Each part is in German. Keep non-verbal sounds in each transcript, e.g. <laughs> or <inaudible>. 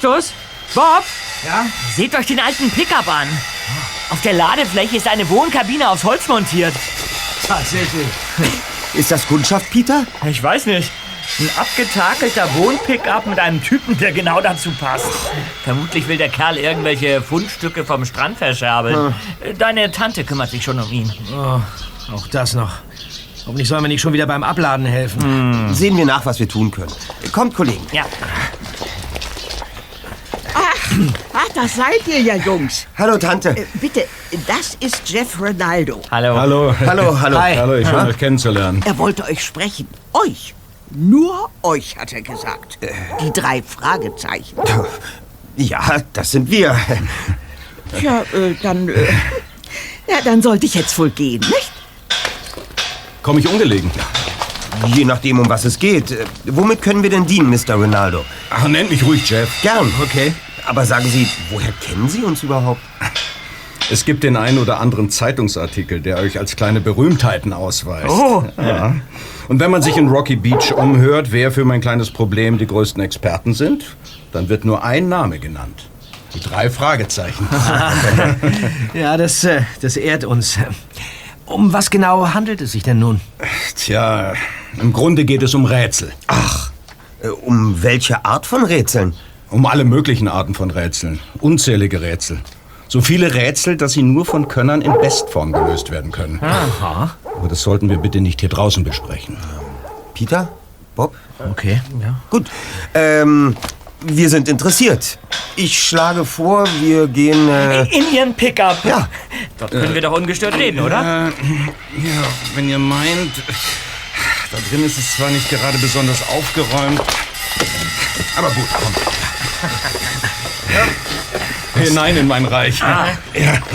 Justus? Bob? Ja? Seht euch den alten Pickup an. Auf der Ladefläche ist eine Wohnkabine aufs Holz montiert. Tatsächlich. <laughs> Ist das Kundschaft, Peter? Ich weiß nicht. Ein abgetakelter Wohnpickup mit einem Typen, der genau dazu passt. Vermutlich will der Kerl irgendwelche Fundstücke vom Strand verscherbeln. Deine Tante kümmert sich schon um ihn. Oh, auch das noch. Hoffentlich sollen wir nicht schon wieder beim Abladen helfen. Sehen wir nach, was wir tun können. Kommt, Kollegen. Ja. Ach, das seid ihr ja, Jungs. Hallo, Tante. Äh, bitte, das ist Jeff Ronaldo. Hallo. Hallo. Hallo, hallo. Hi. Hallo, ich schön, euch kennenzulernen. Er wollte euch sprechen. Euch. Nur euch, hat er gesagt. Die drei Fragezeichen. Ja, das sind wir. Tja, äh, dann... Äh, ja, dann sollte ich jetzt wohl gehen, nicht? Komme ich ungelegen? Je nachdem, um was es geht. Äh, Womit können wir denn dienen, Mr. Ronaldo? Ach, nennt mich ruhig Jeff. Gern. Okay. Aber sagen Sie, woher kennen Sie uns überhaupt? Es gibt den einen oder anderen Zeitungsartikel, der euch als kleine Berühmtheiten ausweist. Oh. Ja. Und wenn man sich in Rocky Beach umhört, wer für mein kleines Problem die größten Experten sind, dann wird nur ein Name genannt. Die drei Fragezeichen. <laughs> Ja, das, äh, das ehrt uns. Um was genau handelt es sich denn nun? Tja, im Grunde geht es um Rätsel. Ach, äh, um welche Art von Rätseln? Um alle möglichen Arten von Rätseln. Unzählige Rätsel. So viele Rätsel, dass sie nur von Könnern in Bestform gelöst werden können. Aha. Aber das sollten wir bitte nicht hier draußen besprechen. Peter? Bob? Okay, ja. Gut. Ähm, wir sind interessiert. Ich schlage vor, wir gehen. Äh, In ihren Pickup. Ja. Dort können wir doch ungestört reden, oder? Äh, ja, wenn ihr meint, da drin ist es zwar nicht gerade besonders aufgeräumt, aber gut, komm. Ja. Hinein in mein Reich. Ja,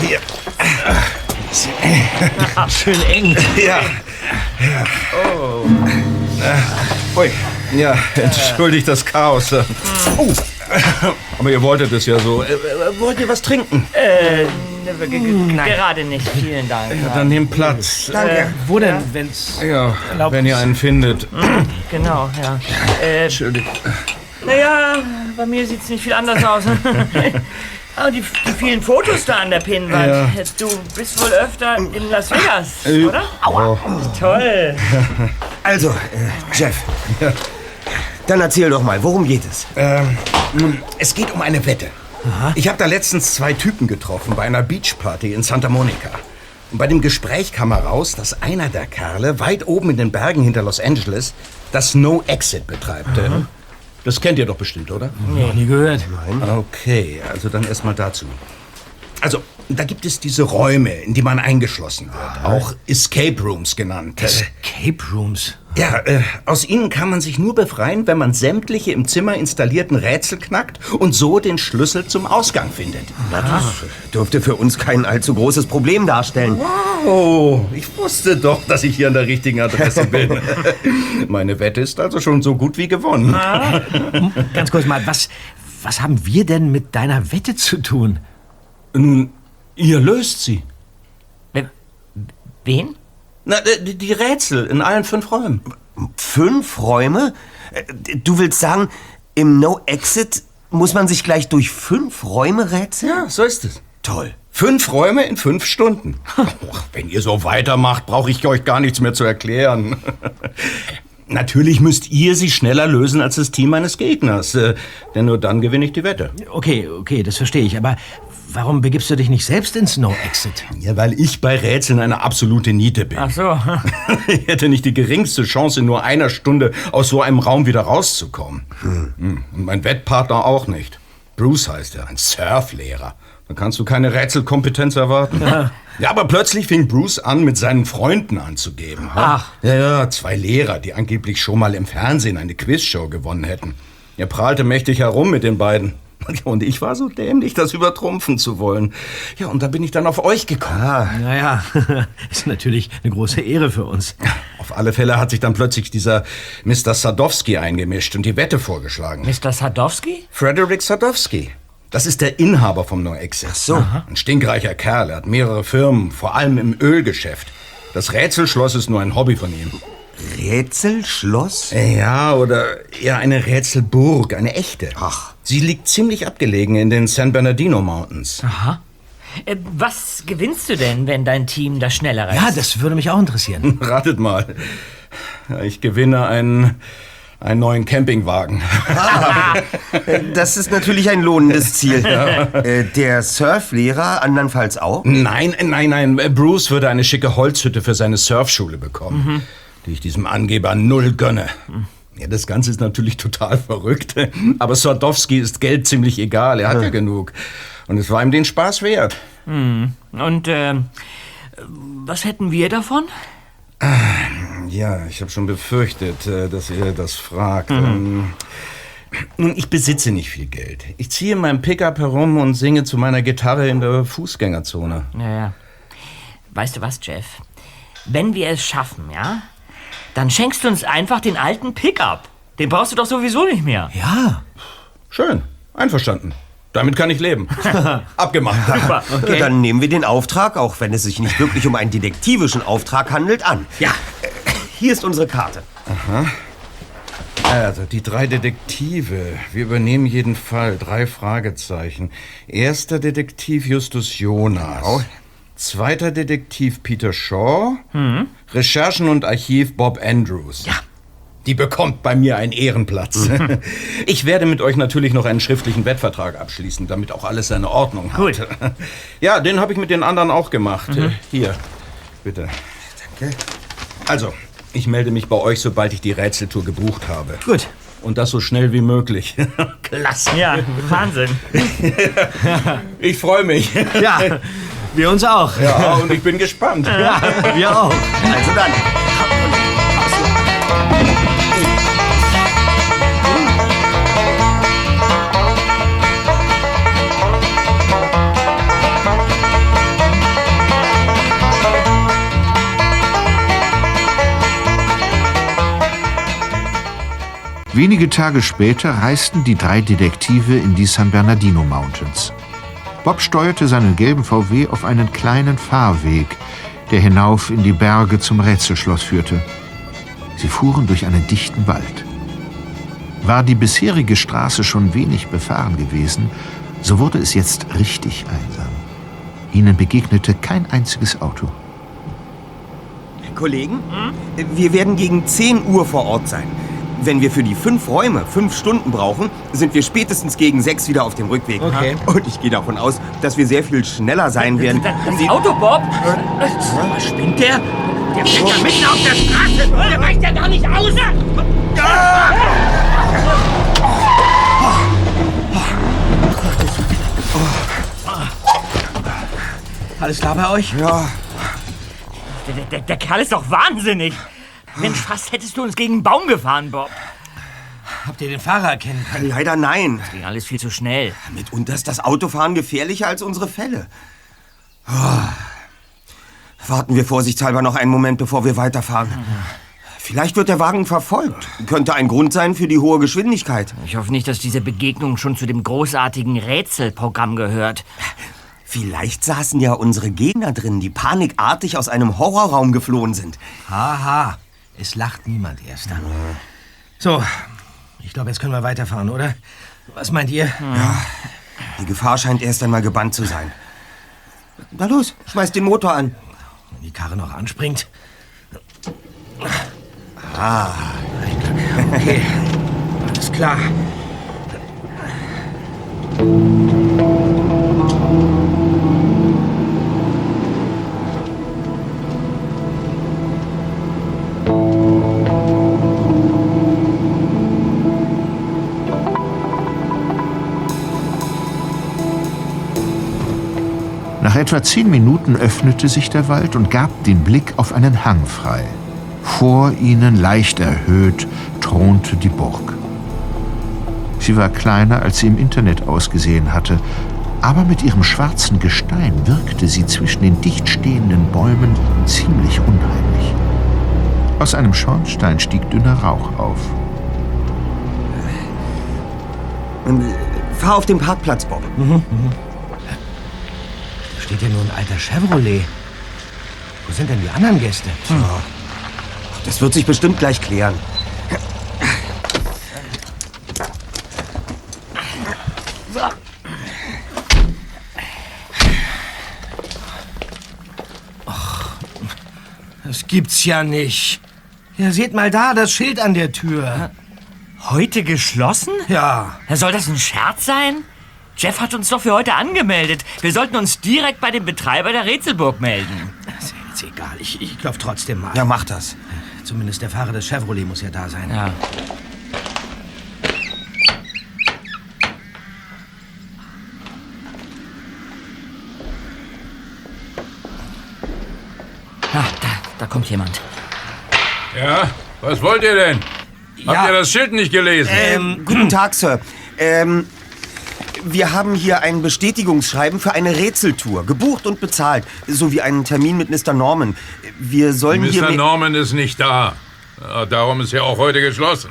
hier. Schön eng. Ja. ja. Oh. Ui. Ja, entschuldigt das Chaos. Oh. Aber ihr wolltet es ja so. Äh, äh, wollt ihr was trinken? Äh, ne, ge- ge- gerade nicht. Vielen Dank. Ja, dann nehmt Platz. danke. Wo denn, wenn's... Ja, Erlaubt wenn ihr es. einen findet. Genau, ja. Äh, Entschuldigt. Naja, bei mir sieht's nicht viel anders aus. <laughs> Aber die, die vielen Fotos da an der Pinnwand. Ja. Du bist wohl öfter in Las Vegas, Äh, oder? Oh. Toll. <laughs> Also, äh, Jeff. Dann erzähl doch mal, worum geht es? Ähm, es geht um eine Wette. Ich habe da letztens zwei Typen getroffen bei einer Beachparty in Santa Monica. Und bei dem Gespräch kam heraus, dass einer der Kerle weit oben in den Bergen hinter Los Angeles das No Exit betreibt. Äh, Das kennt ihr doch bestimmt, oder? Noch nie gehört. Okay, also dann erstmal dazu. Also, da gibt es diese Räume, in die man eingeschlossen wird, auch Escape Rooms genannt. Escape Rooms. ja, äh, aus ihnen kann man sich nur befreien, wenn man sämtliche im Zimmer installierten Rätsel knackt und so den Schlüssel zum Ausgang findet. Das dürfte für uns kein allzu großes Problem darstellen. Oh, ich wusste doch, dass ich hier an der richtigen Adresse <laughs> bin. Meine Wette ist also schon so gut wie gewonnen. Ganz kurz mal, was, was haben wir denn mit deiner Wette zu tun? Ihr löst sie. Wen? Na, äh, die, die Rätsel in allen fünf Räumen. Fünf Räume? Äh, Du willst sagen, im No-Exit muss man sich gleich durch fünf Räume rätseln? Ja, so ist es. Toll. Fünf Räume in fünf Stunden. Och, wenn ihr so weitermacht, brauche ich euch gar nichts mehr zu erklären. <laughs> Natürlich müsst ihr sie schneller lösen als das Team meines Gegners, äh, denn nur dann gewinne ich die Wette. Okay, okay, das verstehe ich. Aber warum begibst du dich nicht selbst ins No-Exit? Ja, weil ich bei Rätseln eine absolute Niete bin. Ach so. <laughs> Ich hätte nicht die geringste Chance, in nur einer Stunde aus so einem Raum wieder rauszukommen. Hm. Und mein Wettpartner auch nicht. Bruce heißt er, ein Surflehrer. Da kannst du keine Rätselkompetenz erwarten. Ja. aber plötzlich fing Bruce an, mit seinen Freunden anzugeben. Ach. Ja, ja, zwei Lehrer, die angeblich schon mal im Fernsehen eine Quizshow gewonnen hätten. Er prahlte mächtig herum mit den beiden. <laughs> Und ich war so dämlich, das übertrumpfen zu wollen. Ja, und da bin ich dann auf euch gekommen. Naja, <laughs> ist natürlich eine große Ehre für uns. <laughs> Auf alle Fälle hat sich dann plötzlich dieser Mr. Sadowski eingemischt und die Wette vorgeschlagen. Mr. Sadowski? Frederick Sadowski. Das ist der Inhaber vom No Exit. Ach so. Ein stinkreicher Kerl. Er hat mehrere Firmen, vor allem im Ölgeschäft. Das Rätselschloss ist nur ein Hobby von ihm. Rätselschloss? Ja, oder eher eine Rätselburg, eine echte. Ach. Sie liegt ziemlich abgelegen in den San Bernardino Mountains. Aha. Äh, was gewinnst du denn, wenn dein Team das schneller reist? Ja, das würde mich auch interessieren. <laughs> Ratet mal. Ich gewinne einen, einen neuen Campingwagen. <laughs> Das ist natürlich ein lohnendes Ziel. Äh, Der Surflehrer andernfalls auch? Nein, nein, nein. Bruce würde eine schicke Holzhütte für seine Surfschule bekommen, die ich diesem Angeber null gönne. Ja, das Ganze ist natürlich total verrückt. Aber Sordowski ist Geld ziemlich egal. Er hat ja genug. Und es war ihm den Spaß wert. Und ähm, was hätten wir davon? Ja, ich habe schon befürchtet, äh, dass ihr das fragt. Ähm, Nun, ich besitze nicht viel Geld. Ich ziehe in meinem Pickup herum und singe zu meiner Gitarre in der Fußgängerzone. Naja. Weißt du was, Jeff? Wenn wir es schaffen, ja? Dann schenkst du uns einfach den alten Pickup. Den brauchst du doch sowieso nicht mehr. Ja. Schön, einverstanden. Damit kann ich leben. <laughs> Abgemacht. Super. <laughs> Ja, Dann nehmen wir den Auftrag, auch wenn es sich nicht wirklich um einen detektivischen Auftrag handelt, an. Ja. Hier ist unsere Karte. Also, die drei Detektive. Wir übernehmen jeden Fall. Drei Fragezeichen. Erster Detektiv Justus Jonas. Genau. Zweiter Detektiv Peter Shaw. Recherchen und Archiv Bob Andrews. Ja. Die bekommt bei mir einen Ehrenplatz. <laughs> Ich werde mit euch natürlich noch einen schriftlichen Wettvertrag abschließen, damit auch alles seine Ordnung hat. Gut. <laughs> Ja, den habe ich mit den anderen auch gemacht. Äh, Hier, bitte. Danke. Also, ich melde mich bei euch, sobald ich die Rätseltour gebucht habe. Gut. Und das so schnell wie möglich. <laughs> Klasse. Ja, Wahnsinn. Ich freue mich. Ja, wir uns auch. Ja, und ich bin gespannt. <laughs> Ja, wir auch. Also dann. Wenige Tage später reisten die drei Detektive in die San Bernardino Mountains. Bob steuerte seinen gelben VW auf einen kleinen Fahrweg, der hinauf in die Berge zum Rätselschloss führte. Sie fuhren durch einen dichten Wald. War die bisherige Straße schon wenig befahren gewesen, so wurde es jetzt richtig einsam. Ihnen begegnete kein einziges Auto. Kollegen, wir werden gegen 10 Uhr vor Ort sein. Wenn wir für die fünf Räume fünf Stunden brauchen, sind wir spätestens gegen sechs wieder auf dem Rückweg. Okay. Und ich gehe davon aus, dass wir sehr viel schneller sein werden. Das Auto, Bob? Was spinnt der? Der steht ja mitten auf der Straße. Der weicht ja gar nicht aus. Alles klar bei euch? Ja, Der, der, der Kerl ist doch wahnsinnig. Mensch, fast hättest du uns gegen einen Baum gefahren, Bob. Habt ihr den Fahrer erkennen können? leider nein. Ging alles viel zu schnell. Mitunter ist das Autofahren gefährlicher als unsere Fälle. Ah. Warten wir vorsichtshalber noch einen Moment, bevor wir weiterfahren. Vielleicht wird der Wagen verfolgt. Könnte ein Grund sein für die hohe Geschwindigkeit. Ich hoffe nicht, dass diese Begegnung schon zu dem großartigen Rätselprogramm gehört. Vielleicht saßen ja unsere Gegner drin, die panikartig aus einem Horrorraum geflohen sind. Haha, es lacht niemand erst dann. So, ich glaube, jetzt können wir weiterfahren, oder? Was meint ihr? Die Gefahr scheint erst einmal gebannt zu sein. Na los, schmeiß den Motor an. Wenn die Karre noch anspringt. Ah. Okay, <laughs> alles klar. Nach etwa zehn Minuten öffnete sich der Wald und gab den Blick auf einen Hang frei. Vor ihnen, leicht erhöht, thronte die Burg. Sie war kleiner, als sie im Internet ausgesehen hatte, aber mit ihrem schwarzen Gestein wirkte sie zwischen den dicht stehenden Bäumen ziemlich unheimlich. Aus einem Schornstein stieg dünner Rauch auf. Äh, Fahr auf den Parkplatz, Bob. Da steht ja nur ein alter Chevrolet. Wo sind denn die anderen Gäste? Das wird sich bestimmt gleich klären. Das gibt's ja nicht. Ja, seht mal da, das Schild an der Tür. Heute geschlossen? Ja. Soll das ein Scherz sein? Jeff hat uns doch für heute angemeldet. Wir sollten uns direkt bei dem Betreiber der Rätselburg melden. Ist ja jetzt egal. Ich, ich klopf trotzdem mal. Ja, mach das. Zumindest der Fahrer des Chevrolet muss ja da sein. Ja. Ah, da, da kommt jemand. Ja, was wollt ihr denn? Habt ihr das Schild nicht gelesen? Ähm, guten Tag, Sir. Ähm, wir haben hier ein Bestätigungsschreiben für eine Rätseltour. Gebucht und bezahlt. Sowie einen Termin mit Mr. Norman. Wir sollen hier... Mr. Norman ist nicht da. Darum ist er auch heute geschlossen.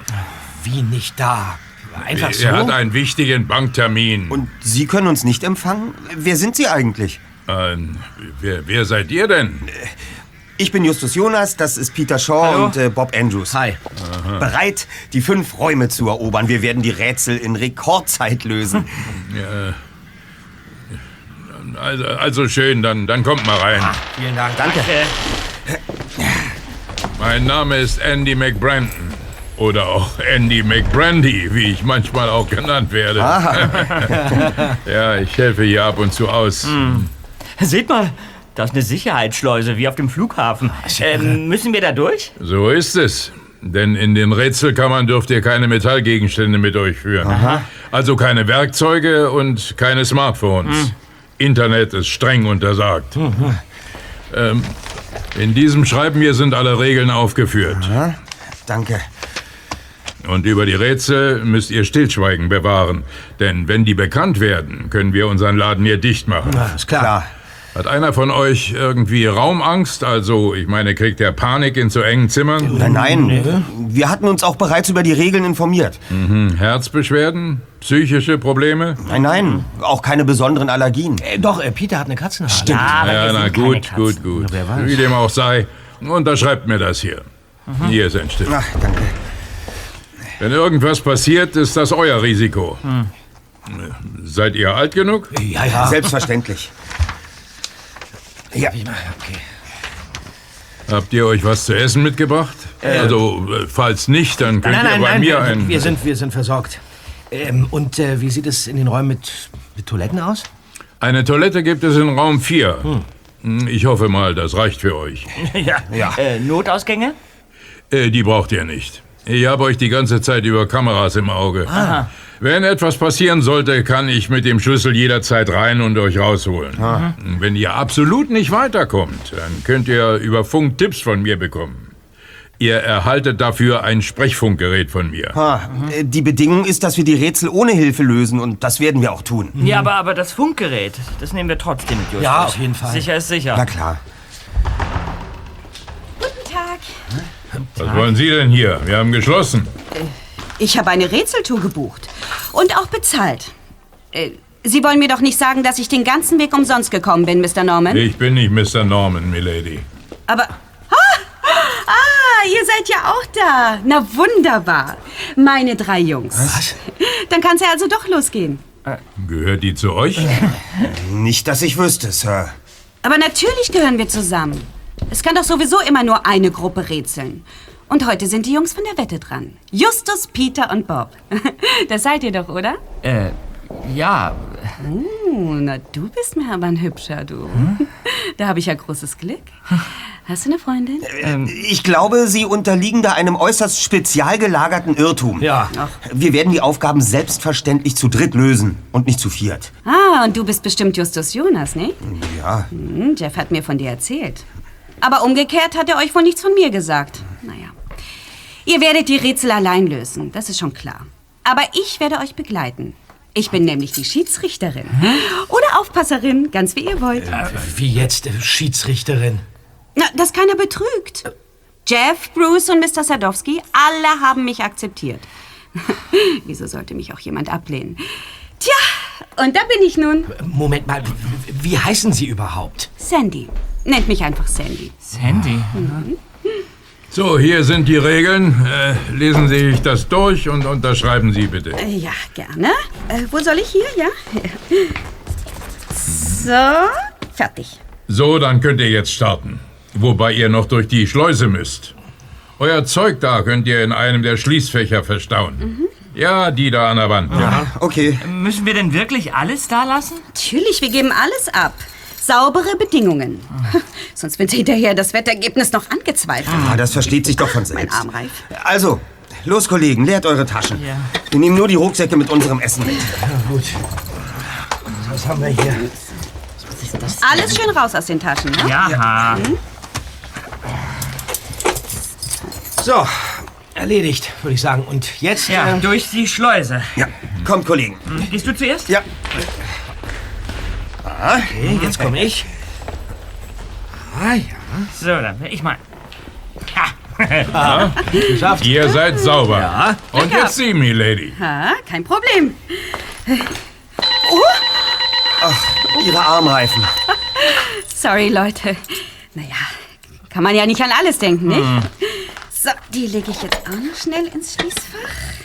Wie nicht da? Einfach so? Er hat einen wichtigen Banktermin. Und Sie können uns nicht empfangen? Wer sind Sie eigentlich? Ähm, wer, wer seid ihr denn? Ich bin Justus Jonas, das ist Peter Shaw Hallo. und äh, Bob Andrews. Hi. Bereit, die fünf Räume zu erobern. Wir werden die Rätsel in Rekordzeit lösen. <laughs> Also, also schön, dann, dann kommt mal rein. Vielen Dank. Danke. Mein Name ist Andy McBrandon. Oder auch Andy McBrandy, wie ich manchmal auch genannt werde. <laughs> ja, ich helfe hier ab und zu aus. Seht mal, da ist eine Sicherheitsschleuse wie auf dem Flughafen. Ähm, müssen wir da durch? So ist es. Denn in den Rätselkammern dürft ihr keine Metallgegenstände mit euch führen. Also keine Werkzeuge und keine Smartphones. Internet ist streng untersagt. Ähm, in diesem Schreiben hier sind alle Regeln aufgeführt. Danke. Und über die Rätsel müsst ihr Stillschweigen bewahren. Denn wenn die bekannt werden, können wir unseren Laden hier dicht machen. Ist klar. Klar. Hat einer von euch irgendwie Raumangst? Also, ich meine, kriegt er Panik in so engen Zimmern? Nein, nein. Wir hatten uns auch bereits über die Regeln informiert. Herzbeschwerden? Psychische Probleme? Nein, nein. Auch keine besonderen Allergien. Äh, doch, äh, Peter hat eine Katzenhaare. Stimmt. Ja, aber Ja, na gut, gut, gut. wer weiß. Wie dem auch sei, unterschreibt mir das hier. Hier ist ein Stift. Ach, danke. Wenn irgendwas passiert, ist das euer Risiko. Seid ihr alt genug? Ja, ja. Selbstverständlich. Ja, Okay. Habt ihr euch was zu essen mitgebracht? also, äh, falls nicht, dann könnt Nein, ihr nein, bei nein. mir wir, ein... wir, sind, wir sind versorgt. Ähm, und äh, wie sieht es in den Räumen mit, mit Toiletten aus? Eine Toilette gibt es in Raum 4. Ich hoffe mal, das reicht für euch. <laughs> Ja. Äh, Notausgänge? Äh, die braucht ihr nicht. Ich habe euch die ganze Zeit über Kameras im Auge. Wenn etwas passieren sollte, kann ich mit dem Schlüssel jederzeit rein und euch rausholen. Wenn ihr absolut nicht weiterkommt, dann könnt ihr über Funk Tipps von mir bekommen. Ihr erhaltet dafür ein Sprechfunkgerät von mir. Ah, äh, die Bedingung ist, dass wir die Rätsel ohne Hilfe lösen und das werden wir auch tun. Ja, aber, aber das Funkgerät, das nehmen wir trotzdem mit, Justus. Ja, auf jeden Fall. Sicher ist sicher. Na klar. Guten Tag. Was wollen Sie denn hier? Wir haben geschlossen. Ich habe eine Rätseltour gebucht und auch bezahlt. Äh, Sie wollen mir doch nicht sagen, dass ich den ganzen Weg umsonst gekommen bin, Mr. Norman? Ich bin nicht Mr. Norman, Milady. Aber. Ah! Ah, ihr seid ja auch da. Na wunderbar. Meine drei Jungs. Was? Dann kann es ja also doch losgehen. Gehört die zu euch? Nicht, dass ich wüsste, Sir. Aber natürlich gehören wir zusammen. Es kann doch sowieso immer nur eine Gruppe rätseln. Und heute sind die Jungs von der Wette dran. Justus, Peter und Bob. <laughs> Das seid ihr doch, oder? Äh, ja. Oh, na, du bist mir aber ein Hübscher, du. Da habe ich ja großes Glück. Hast du eine Freundin? Ich glaube, Sie unterliegen da einem äußerst spezial gelagerten Irrtum. Ja. Wir werden die Aufgaben selbstverständlich zu dritt lösen und nicht zu viert. Ah, und du bist bestimmt Justus Jonas, ne? Ja. Hm, Jeff hat mir von dir erzählt. Aber umgekehrt hat er euch wohl nichts von mir gesagt. Naja. Ihr werdet die Rätsel allein lösen, das ist schon klar. Aber ich werde euch begleiten. Ich bin nämlich die Schiedsrichterin. Oder Aufpasserin, ganz wie ihr wollt. Wie jetzt, äh, Schiedsrichterin? Na, dass keiner betrügt. Jeff, Bruce und Mr. Sadowski, alle haben mich akzeptiert. <laughs> Wieso sollte mich auch jemand ablehnen? Tja, und da bin ich nun. Moment mal, wie heißen Sie überhaupt? Sandy. Nennt mich einfach Sandy. Sandy. So, hier sind die Regeln. Äh, lesen Sie sich das durch und unterschreiben Sie bitte. Äh, Ja, gerne. Äh, wo soll ich hier? Ja. <laughs> So, fertig. So, dann könnt ihr jetzt starten. Wobei ihr noch durch die Schleuse müsst. Euer Zeug da könnt ihr in einem der Schließfächer verstauen. Ja, die da an der Wand. Okay. Müssen wir denn wirklich alles da lassen? Natürlich, wir geben alles ab. Saubere Bedingungen. <laughs> Sonst wird hinterher das Wettergebnis noch angezweifelt. Ah, das versteht sich doch von Mein selbst. Arm reif. Also, los, Kollegen, leert eure Taschen. Wir nehmen nur die Rucksäcke mit unserem Essen mit. Gut. Was haben wir hier? Alles schön raus aus den Taschen, ne? Ja. So, erledigt, würde ich sagen. Und jetzt? Ja, ähm, durch die Schleuse. Ja, kommt, Kollegen. Gehst du zuerst? Ja. Okay, jetzt komme ich. Ah, ja. So, dann will ich mal. <laughs> Geschafft. Ihr seid sauber. Und jetzt Sie, Milady. Ha, kein Problem. Ihre Armreifen. Sorry, Leute. Naja, kann man ja nicht an alles denken, nicht? So, die lege ich jetzt auch noch schnell ins Schließfach.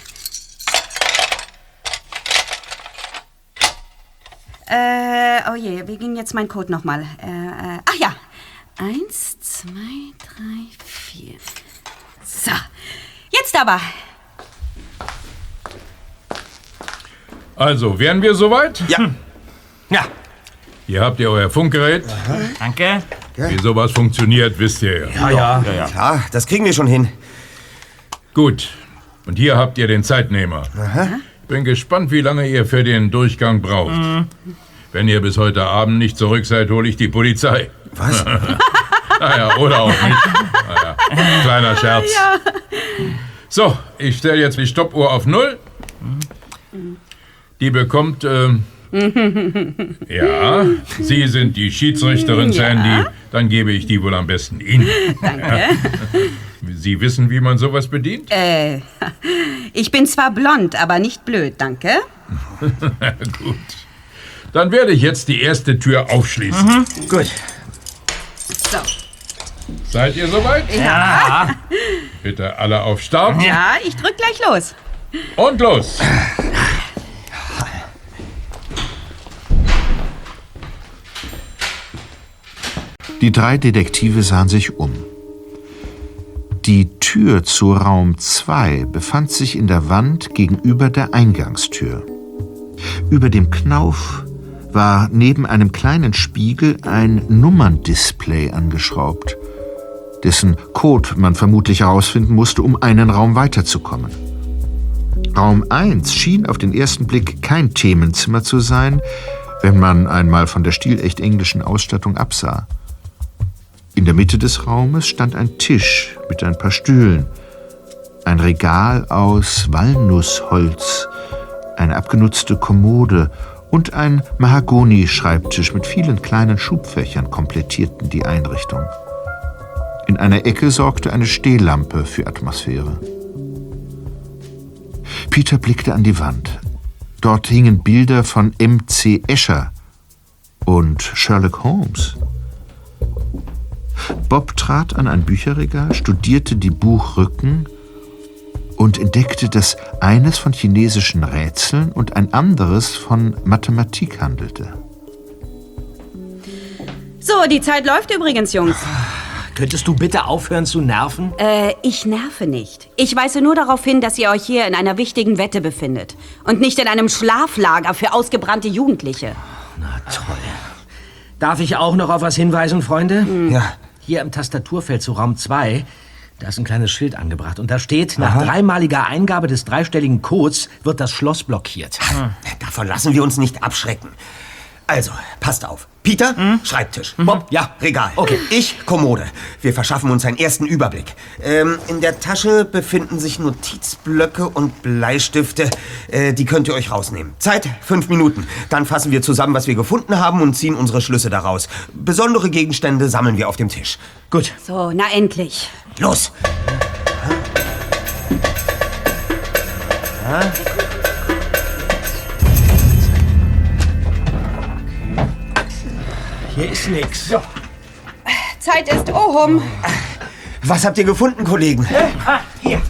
Äh, oh je, wie ging jetzt mein Code nochmal? Äh, äh, ach ja. Eins, zwei, drei, vier. So, jetzt aber. Also, wären wir soweit? Ja. Ja, Hier habt ihr euer Funkgerät. Danke. Wie sowas funktioniert, wisst ihr ja. ja, ja. Ja, das kriegen wir schon hin. Gut. Und hier habt ihr den Zeitnehmer. Bin gespannt, wie lange ihr für den Durchgang braucht. Wenn ihr bis heute Abend nicht zurück seid, hole ich die Polizei. Was? <laughs> Naja, oder auch nicht. <laughs> Naja, kleiner Scherz. So, ich stelle jetzt die Stoppuhr auf Null. Die bekommt, ähm, <laughs> ja, Sie sind die Schiedsrichterin, Sandy. Dann gebe ich die wohl am besten Ihnen. Danke. Sie wissen, wie man sowas bedient? äh, <laughs> ich bin zwar blond, aber nicht blöd, danke. <laughs> Gut. Dann werde ich jetzt die erste Tür aufschließen. Gut. So. Seid ihr soweit? Ja. <laughs> Bitte alle auf Start. Ja, ich drück gleich los. Und los. Die drei Detektive sahen sich um. Die Tür zu Raum 2 befand sich in der Wand gegenüber der Eingangstür. Über dem Knauf war neben einem kleinen Spiegel ein Nummerndisplay angeschraubt, dessen Code man vermutlich herausfinden musste, um einen Raum weiterzukommen. Raum 1 schien auf den ersten Blick kein Themenzimmer zu sein, wenn man einmal von der stilecht englischen Ausstattung absah. In der Mitte des Raumes stand ein Tisch mit ein paar Stühlen, ein Regal aus Walnussholz, eine abgenutzte Kommode und ein Mahagoni-Schreibtisch mit vielen kleinen Schubfächern komplettierten die Einrichtung. In einer Ecke sorgte eine Stehlampe für Atmosphäre. Peter blickte an die Wand. Dort hingen Bilder von M.C. Escher und Sherlock Holmes. Bob trat an ein Bücherregal, studierte die Buchrücken und entdeckte, dass eines von chinesischen Rätseln und ein anderes von Mathematik handelte. So, die Zeit läuft übrigens, Jungs. <sighs> Könntest du bitte aufhören zu nerven? Äh, ich nerve nicht. Ich weise nur darauf hin, dass ihr euch hier in einer wichtigen Wette befindet. Und nicht in einem Schlaflager für ausgebrannte Jugendliche. Na toll. Darf ich auch noch auf was hinweisen, Freunde? Ja. Hier im Tastaturfeld zu Raum 2, da ist ein kleines Schild angebracht. Und da steht, nach dreimaliger Eingabe des dreistelligen Codes wird das Schloss blockiert. Davon lassen wir uns nicht abschrecken. Also, passt auf. Peter, Schreibtisch. Bob, Ja. Regal. Okay. Ich, Kommode. Wir verschaffen uns einen ersten Überblick. Ähm, in der Tasche befinden sich Notizblöcke und Bleistifte. Äh, die könnt ihr euch rausnehmen. Zeit, fünf Minuten. Dann fassen wir zusammen, was wir gefunden haben und ziehen unsere Schlüsse daraus. Besondere Gegenstände sammeln wir auf dem Tisch. Gut. So, na endlich. Los! Hier ist nix. Zeit ist Ohum. Was habt ihr gefunden, Kollegen? Ah, hier.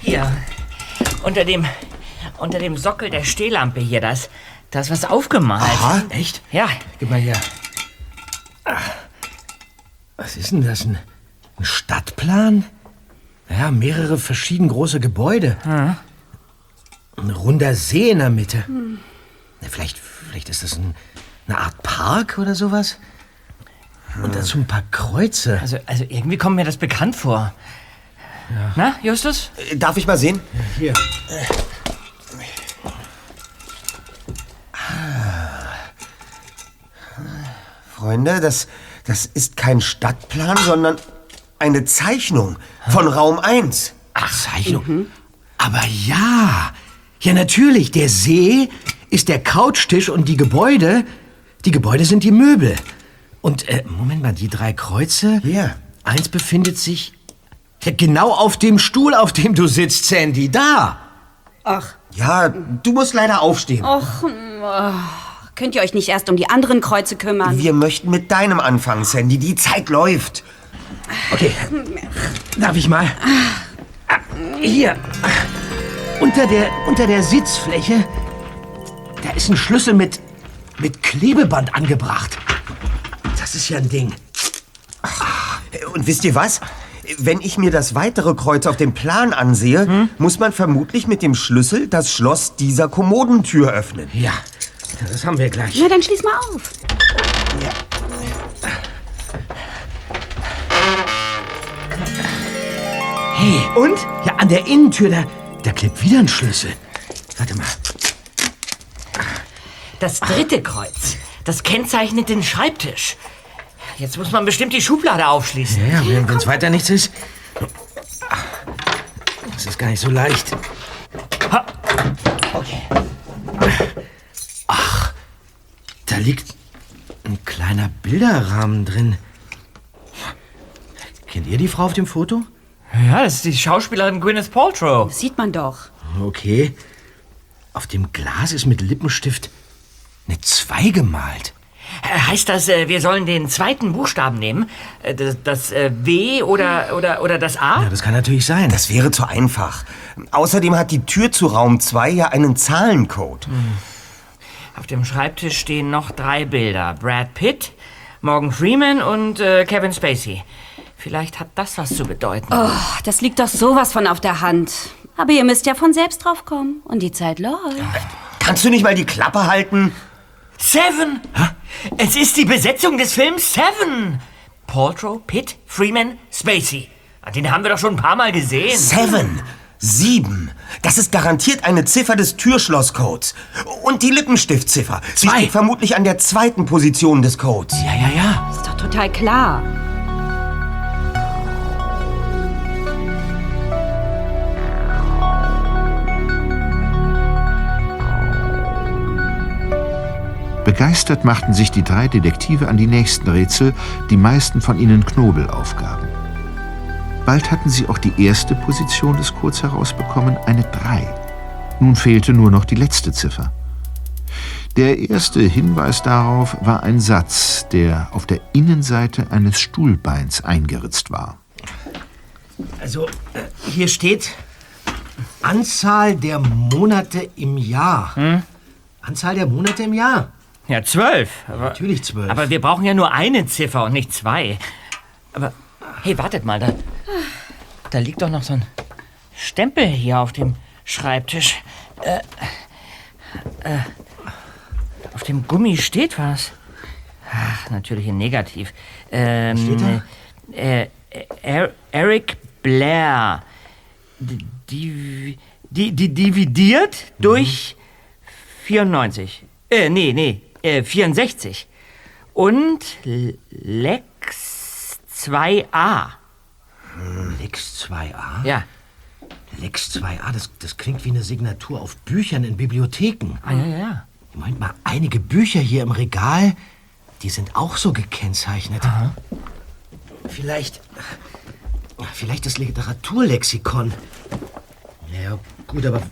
Hier. Unter dem, unter dem Sockel der Stehlampe hier, da ist, da ist was aufgemalt. Aha. Echt? Ja, Gib mal her. Was ist denn das? Ein, ein Stadtplan? Ja, mehrere verschieden große Gebäude. Ein runder See in der Mitte. Na, vielleicht, vielleicht ist das ein, eine Art Park oder sowas? Und dazu ein paar Kreuze. also, also irgendwie kommt mir das bekannt vor. Na, Justus? Äh, Darf ich mal sehen? Hier. Freunde, das, das ist kein Stadtplan, sondern eine Zeichnung von Raum 1. Ach, Zeichnung. Aber ja. Ja, natürlich. Der See ist der Couchtisch und die Gebäude, die Gebäude sind die Möbel. Und, äh, Moment mal, die drei Kreuze. Hier. Eins befindet sich ja, genau auf dem Stuhl, auf dem du sitzt, Sandy. Da. Ach, Ja, du musst leider aufstehen. och, oh. könnt ihr euch nicht erst um die anderen Kreuze kümmern? Wir möchten mit deinem anfangen, Sandy. Die Zeit läuft. Okay. Darf ich mal? Ah, Hier. Unter der, unter der Sitzfläche, da ist ein Schlüssel mit, mit Klebeband angebracht. Das ist ja ein Ding. Und wisst ihr was? Wenn ich mir das weitere Kreuz auf dem Plan ansehe, muss man vermutlich mit dem Schlüssel das Schloss dieser Kommodentür öffnen. Ja, das haben wir gleich. Na, dann schließ mal auf. Hey, und? Ja, an der Innentür, da, da klebt wieder ein Schlüssel. Warte mal. Das dritte Kreuz. Das kennzeichnet den Schreibtisch. Jetzt muss man bestimmt die Schublade aufschließen. Ja, ja, wenn es weiter nichts ist. Das ist gar nicht so leicht. Ha. Okay. Da liegt ein kleiner Bilderrahmen drin. Kennt ihr die Frau auf dem Foto? Ja, das ist die Schauspielerin Gwyneth Paltrow. Das sieht man doch. Okay. Auf dem Glas ist mit Lippenstift eine 2 gemalt. Äh, Heißt das, äh, wir sollen den zweiten Buchstaben nehmen? Äh, Das, das W oder, oder, oder das A? Ja, das kann natürlich sein. Das wäre zu einfach. Außerdem hat die Tür zu Raum 2 ja einen Zahlencode. Auf dem Schreibtisch stehen noch drei Bilder. Brad Pitt, Morgan Freeman und äh, Kevin Spacey. Vielleicht hat das was zu bedeuten. Oh, das liegt doch sowas von auf der Hand. Aber ihr müsst ja von selbst drauf kommen. Und die Zeit läuft. Kannst du nicht mal die Klappe halten? Seven! Es ist die Besetzung des Films Seven! Paltrow, Pitt, Freeman, Spacey. Den haben wir doch schon ein paar Mal gesehen. Seven. Sieben. Das ist garantiert eine Ziffer des Türschlosscodes. Und die Lippenstiftziffer. Sie Zwei. steht vermutlich an der zweiten Position des Codes. Ja, ja, ja. Ist doch total klar. Begeistert machten sich die drei Detektive an die nächsten Rätsel, die meisten von ihnen Knobelaufgaben. Bald hatten sie auch die erste Position des Codes herausbekommen, eine 3. Nun fehlte nur noch die letzte Ziffer. Der erste Hinweis darauf war ein Satz, der auf der Innenseite eines Stuhlbeins eingeritzt war. Also, hier steht Anzahl der Monate im Jahr. Anzahl der Monate im Jahr. Ja, zwölf. Aber, Natürlich zwölf. aber wir brauchen ja nur eine Ziffer und nicht zwei. Aber, hey, wartet mal, da, da liegt doch noch so ein Stempel hier auf dem Schreibtisch. Äh, äh, auf dem Gummi steht was. Ach, natürlich in Negativ. Ähm, steht da? Äh, er, Eric Blair. Die, die, die, die dividiert durch 94. Äh, nee, nee, äh, 64. Und Lex 2a. Lex 2a? Ja. Lex 2a, das, das klingt wie eine Signatur auf Büchern in Bibliotheken. Ah, ja, ja, ja. Moment mal, einige Bücher hier im Regal, die sind auch so gekennzeichnet. Vielleicht. Vielleicht das Literaturlexikon. Ja, gut, aber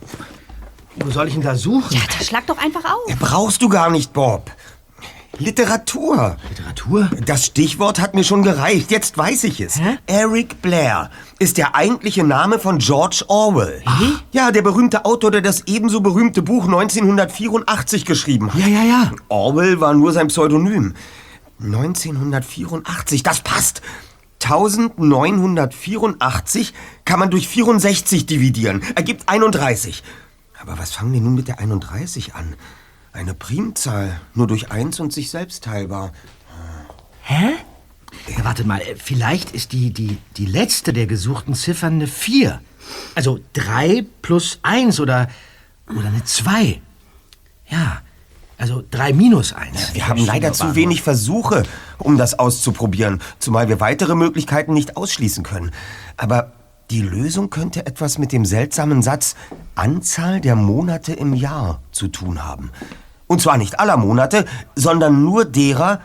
wo soll ich denn da suchen? Ja, da schlag doch einfach auf. Brauchst du gar nicht, Bob. Literatur. Literatur? Das Stichwort hat mir schon gereicht. Jetzt weiß ich es. Eric Blair ist der eigentliche Name von George Orwell. Ja, der berühmte Autor, der das ebenso berühmte Buch 1984 geschrieben hat. Ja, ja, ja. Orwell war nur sein Pseudonym. 1984, das passt. 1984 kann man durch 64 dividieren, ergibt 31. Aber was fangen wir nun mit der 31 an? Eine Primzahl, nur durch 1 und sich selbst teilbar. Hä? Ja, wartet mal, vielleicht ist die, die, die letzte der gesuchten Ziffern eine 4. Also 3 plus 1 oder, oder eine 2. Ja, also 3 minus 1. Wir haben leider zu wenig Versuche, um das auszuprobieren, zumal wir weitere Möglichkeiten nicht ausschließen können. Aber die Lösung könnte etwas mit dem seltsamen Satz Anzahl der Monate im Jahr zu tun haben. Und zwar nicht aller Monate, sondern nur derer,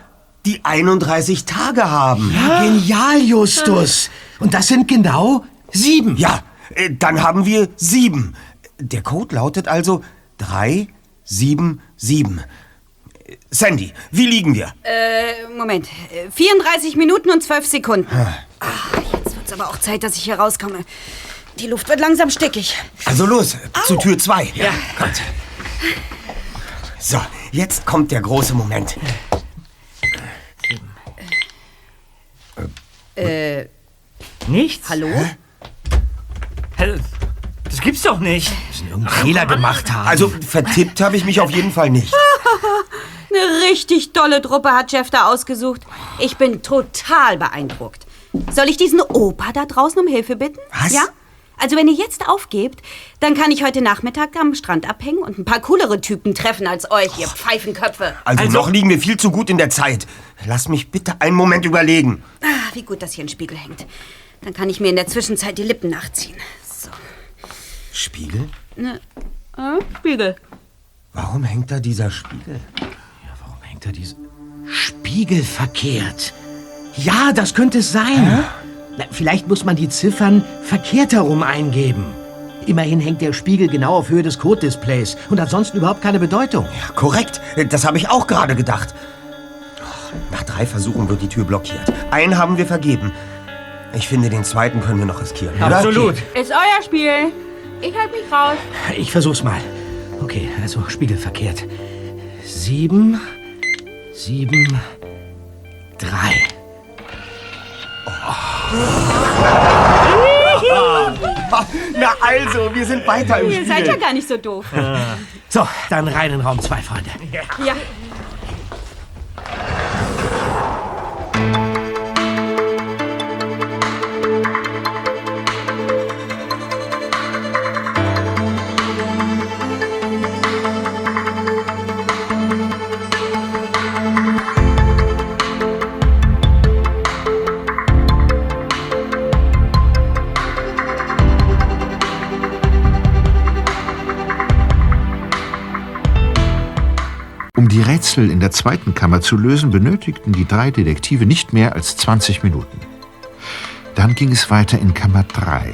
die 31 Tage haben. Ja, genial, Justus. Und das sind genau sieben. Ja, äh, dann haben wir sieben. Der Code lautet also 377. Äh, Sandy, wie liegen wir? Äh, Moment. Äh, 34 Minuten und 12 Sekunden. Ah, jetzt wird's aber auch Zeit, dass ich hier rauskomme. Die Luft wird langsam stickig. Also los, zu Tür 2. Ja, kommt. So, jetzt kommt der große Moment. Äh, Nichts? hallo? Hä? Das gibt's doch nicht. Irgendeinen Fehler gemacht haben. Also vertippt habe ich mich auf jeden Fall nicht. <laughs> Eine richtig tolle Truppe hat Jeff da ausgesucht. Ich bin total beeindruckt. Soll ich diesen Opa da draußen um Hilfe bitten? Was? Ja? Also wenn ihr jetzt aufgebt, dann kann ich heute Nachmittag am Strand abhängen und ein paar coolere Typen treffen als euch, ihr Pfeifenköpfe. Also, noch liegen wir viel zu gut in der Zeit. Lass mich bitte einen Moment überlegen. Ah, wie gut, dass hier ein Spiegel hängt. Dann kann ich mir in der Zwischenzeit die Lippen nachziehen. So, Spiegel? ne, äh, Spiegel. Warum hängt da dieser Spiegel? Warum hängt da diese... Spiegel verkehrt. Ja, das könnte es sein. Na, vielleicht muss man die Ziffern verkehrt herum eingeben. Immerhin hängt der Spiegel genau auf Höhe des Code-Displays und ansonsten überhaupt keine Bedeutung. Ja, korrekt. Das habe ich auch gerade gedacht. Nach drei Versuchen wird die Tür blockiert. Einen haben wir vergeben. Ich finde, den zweiten können wir noch riskieren. oder? Absolut. Ist euer Spiel. Ich halte mich raus. Ich versuch's mal. Okay, also Spiegel verkehrt. Sieben, sieben, drei. <laughs> Na also, wir sind weiter im Ihr seid ja Spiel. gar nicht so doof. So, dann rein in Raum zwei, Freunde. Ja. Rätsel in der zweiten Kammer zu lösen, benötigten die drei Detektive nicht mehr als 20 Minuten. Dann ging es weiter in Kammer 3.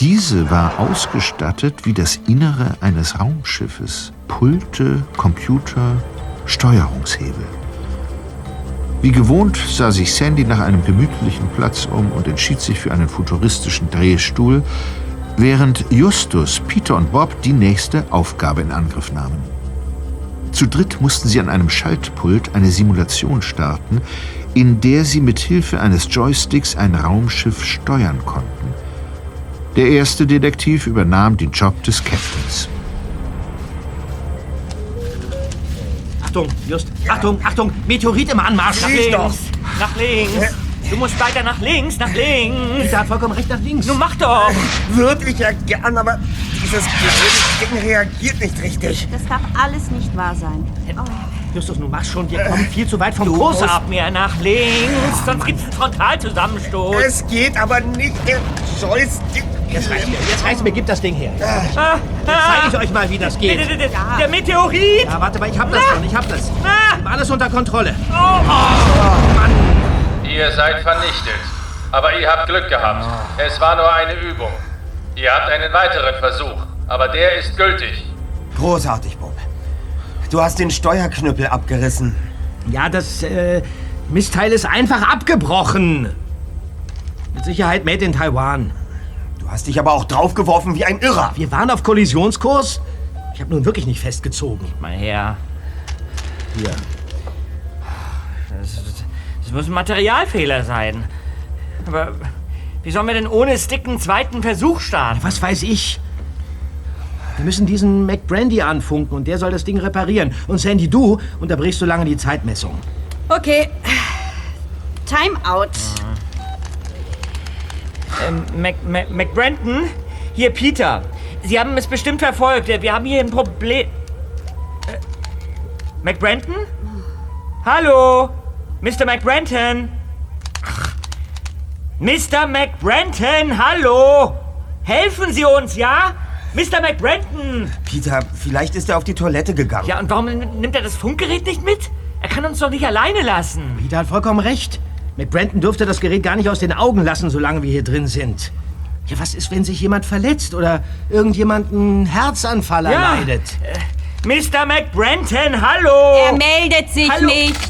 Diese war ausgestattet wie das Innere eines Raumschiffes. Pulte, Computer, Steuerungshebel. Wie gewohnt sah sich Sandy nach einem gemütlichen Platz um und entschied sich für einen futuristischen Drehstuhl, während Justus, Peter und Bob die nächste Aufgabe in Angriff nahmen. Zu dritt mussten sie an einem Schaltpult eine Simulation starten, in der sie mit Hilfe eines Joysticks ein Raumschiff steuern konnten. Der erste Detektiv übernahm den Job des Captains. Achtung, Just. Achtung, Achtung. Meteorit im Anmarsch. Nach Links. links. Nach links. Du musst weiter nach links, nach links. Peter hat vollkommen recht nach links. Nun mach doch. Würde ich ja gern, aber dieses Ding reagiert nicht richtig. Das darf alles nicht wahr sein. Justus, nun mach schon. Wir kommen viel zu weit vom Du Kurs musst ab. mehr nach links, sonst gibt's einen Frontalzusammenstoß. Es geht aber nicht. Der Joystick. Jetzt reicht's mir. Jetzt reicht's mir. Gib das Ding her. Ah, Zeig ich euch mal, wie das geht. der, der, der Meteorit. Ja, warte mal. Ich hab das schon. Ich hab das. Ah, Ich hab alles unter Kontrolle. Ihr seid vernichtet. Aber ihr habt Glück gehabt. Es war nur eine Übung. Ihr habt einen weiteren Versuch. Aber der ist gültig. Großartig, Bob. Du hast den Steuerknüppel abgerissen. Ja, das äh, Missteil ist einfach abgebrochen. Mit Sicherheit made in Taiwan. Du hast dich aber auch draufgeworfen wie ein Irrer. Wir waren auf Kollisionskurs. Ich habe nun wirklich nicht festgezogen. Mal her. Hier. Das, das muss ein Materialfehler sein. Aber wie sollen wir denn ohne Stick einen zweiten Versuch starten? Was weiß ich? Wir müssen diesen McBrandy anfunken und der soll das Ding reparieren. Und Sandy, du unterbrichst so lange die Zeitmessung. Okay. Time out. Ähm, Mac, Mac, McBrenton? Hier, Peter. Sie haben es bestimmt verfolgt. Wir haben hier ein Problem. Äh, McBrenton? Hallo? Mr. McBrenton? Mr. McBrenton, hallo? Helfen Sie uns, ja? Mr. McBrenton! Peter, vielleicht ist er auf die Toilette gegangen. Ja, und warum nimmt er das Funkgerät nicht mit? Er kann uns doch nicht alleine lassen. Peter hat vollkommen recht. McBranton dürfte das Gerät gar nicht aus den Augen lassen, solange wir hier drin sind. Ja, was ist, wenn sich jemand verletzt oder irgendjemand einen Herzanfall Ja. erleidet? Äh, Mr. McBrenton, hallo! Er meldet sich Hallo? nicht.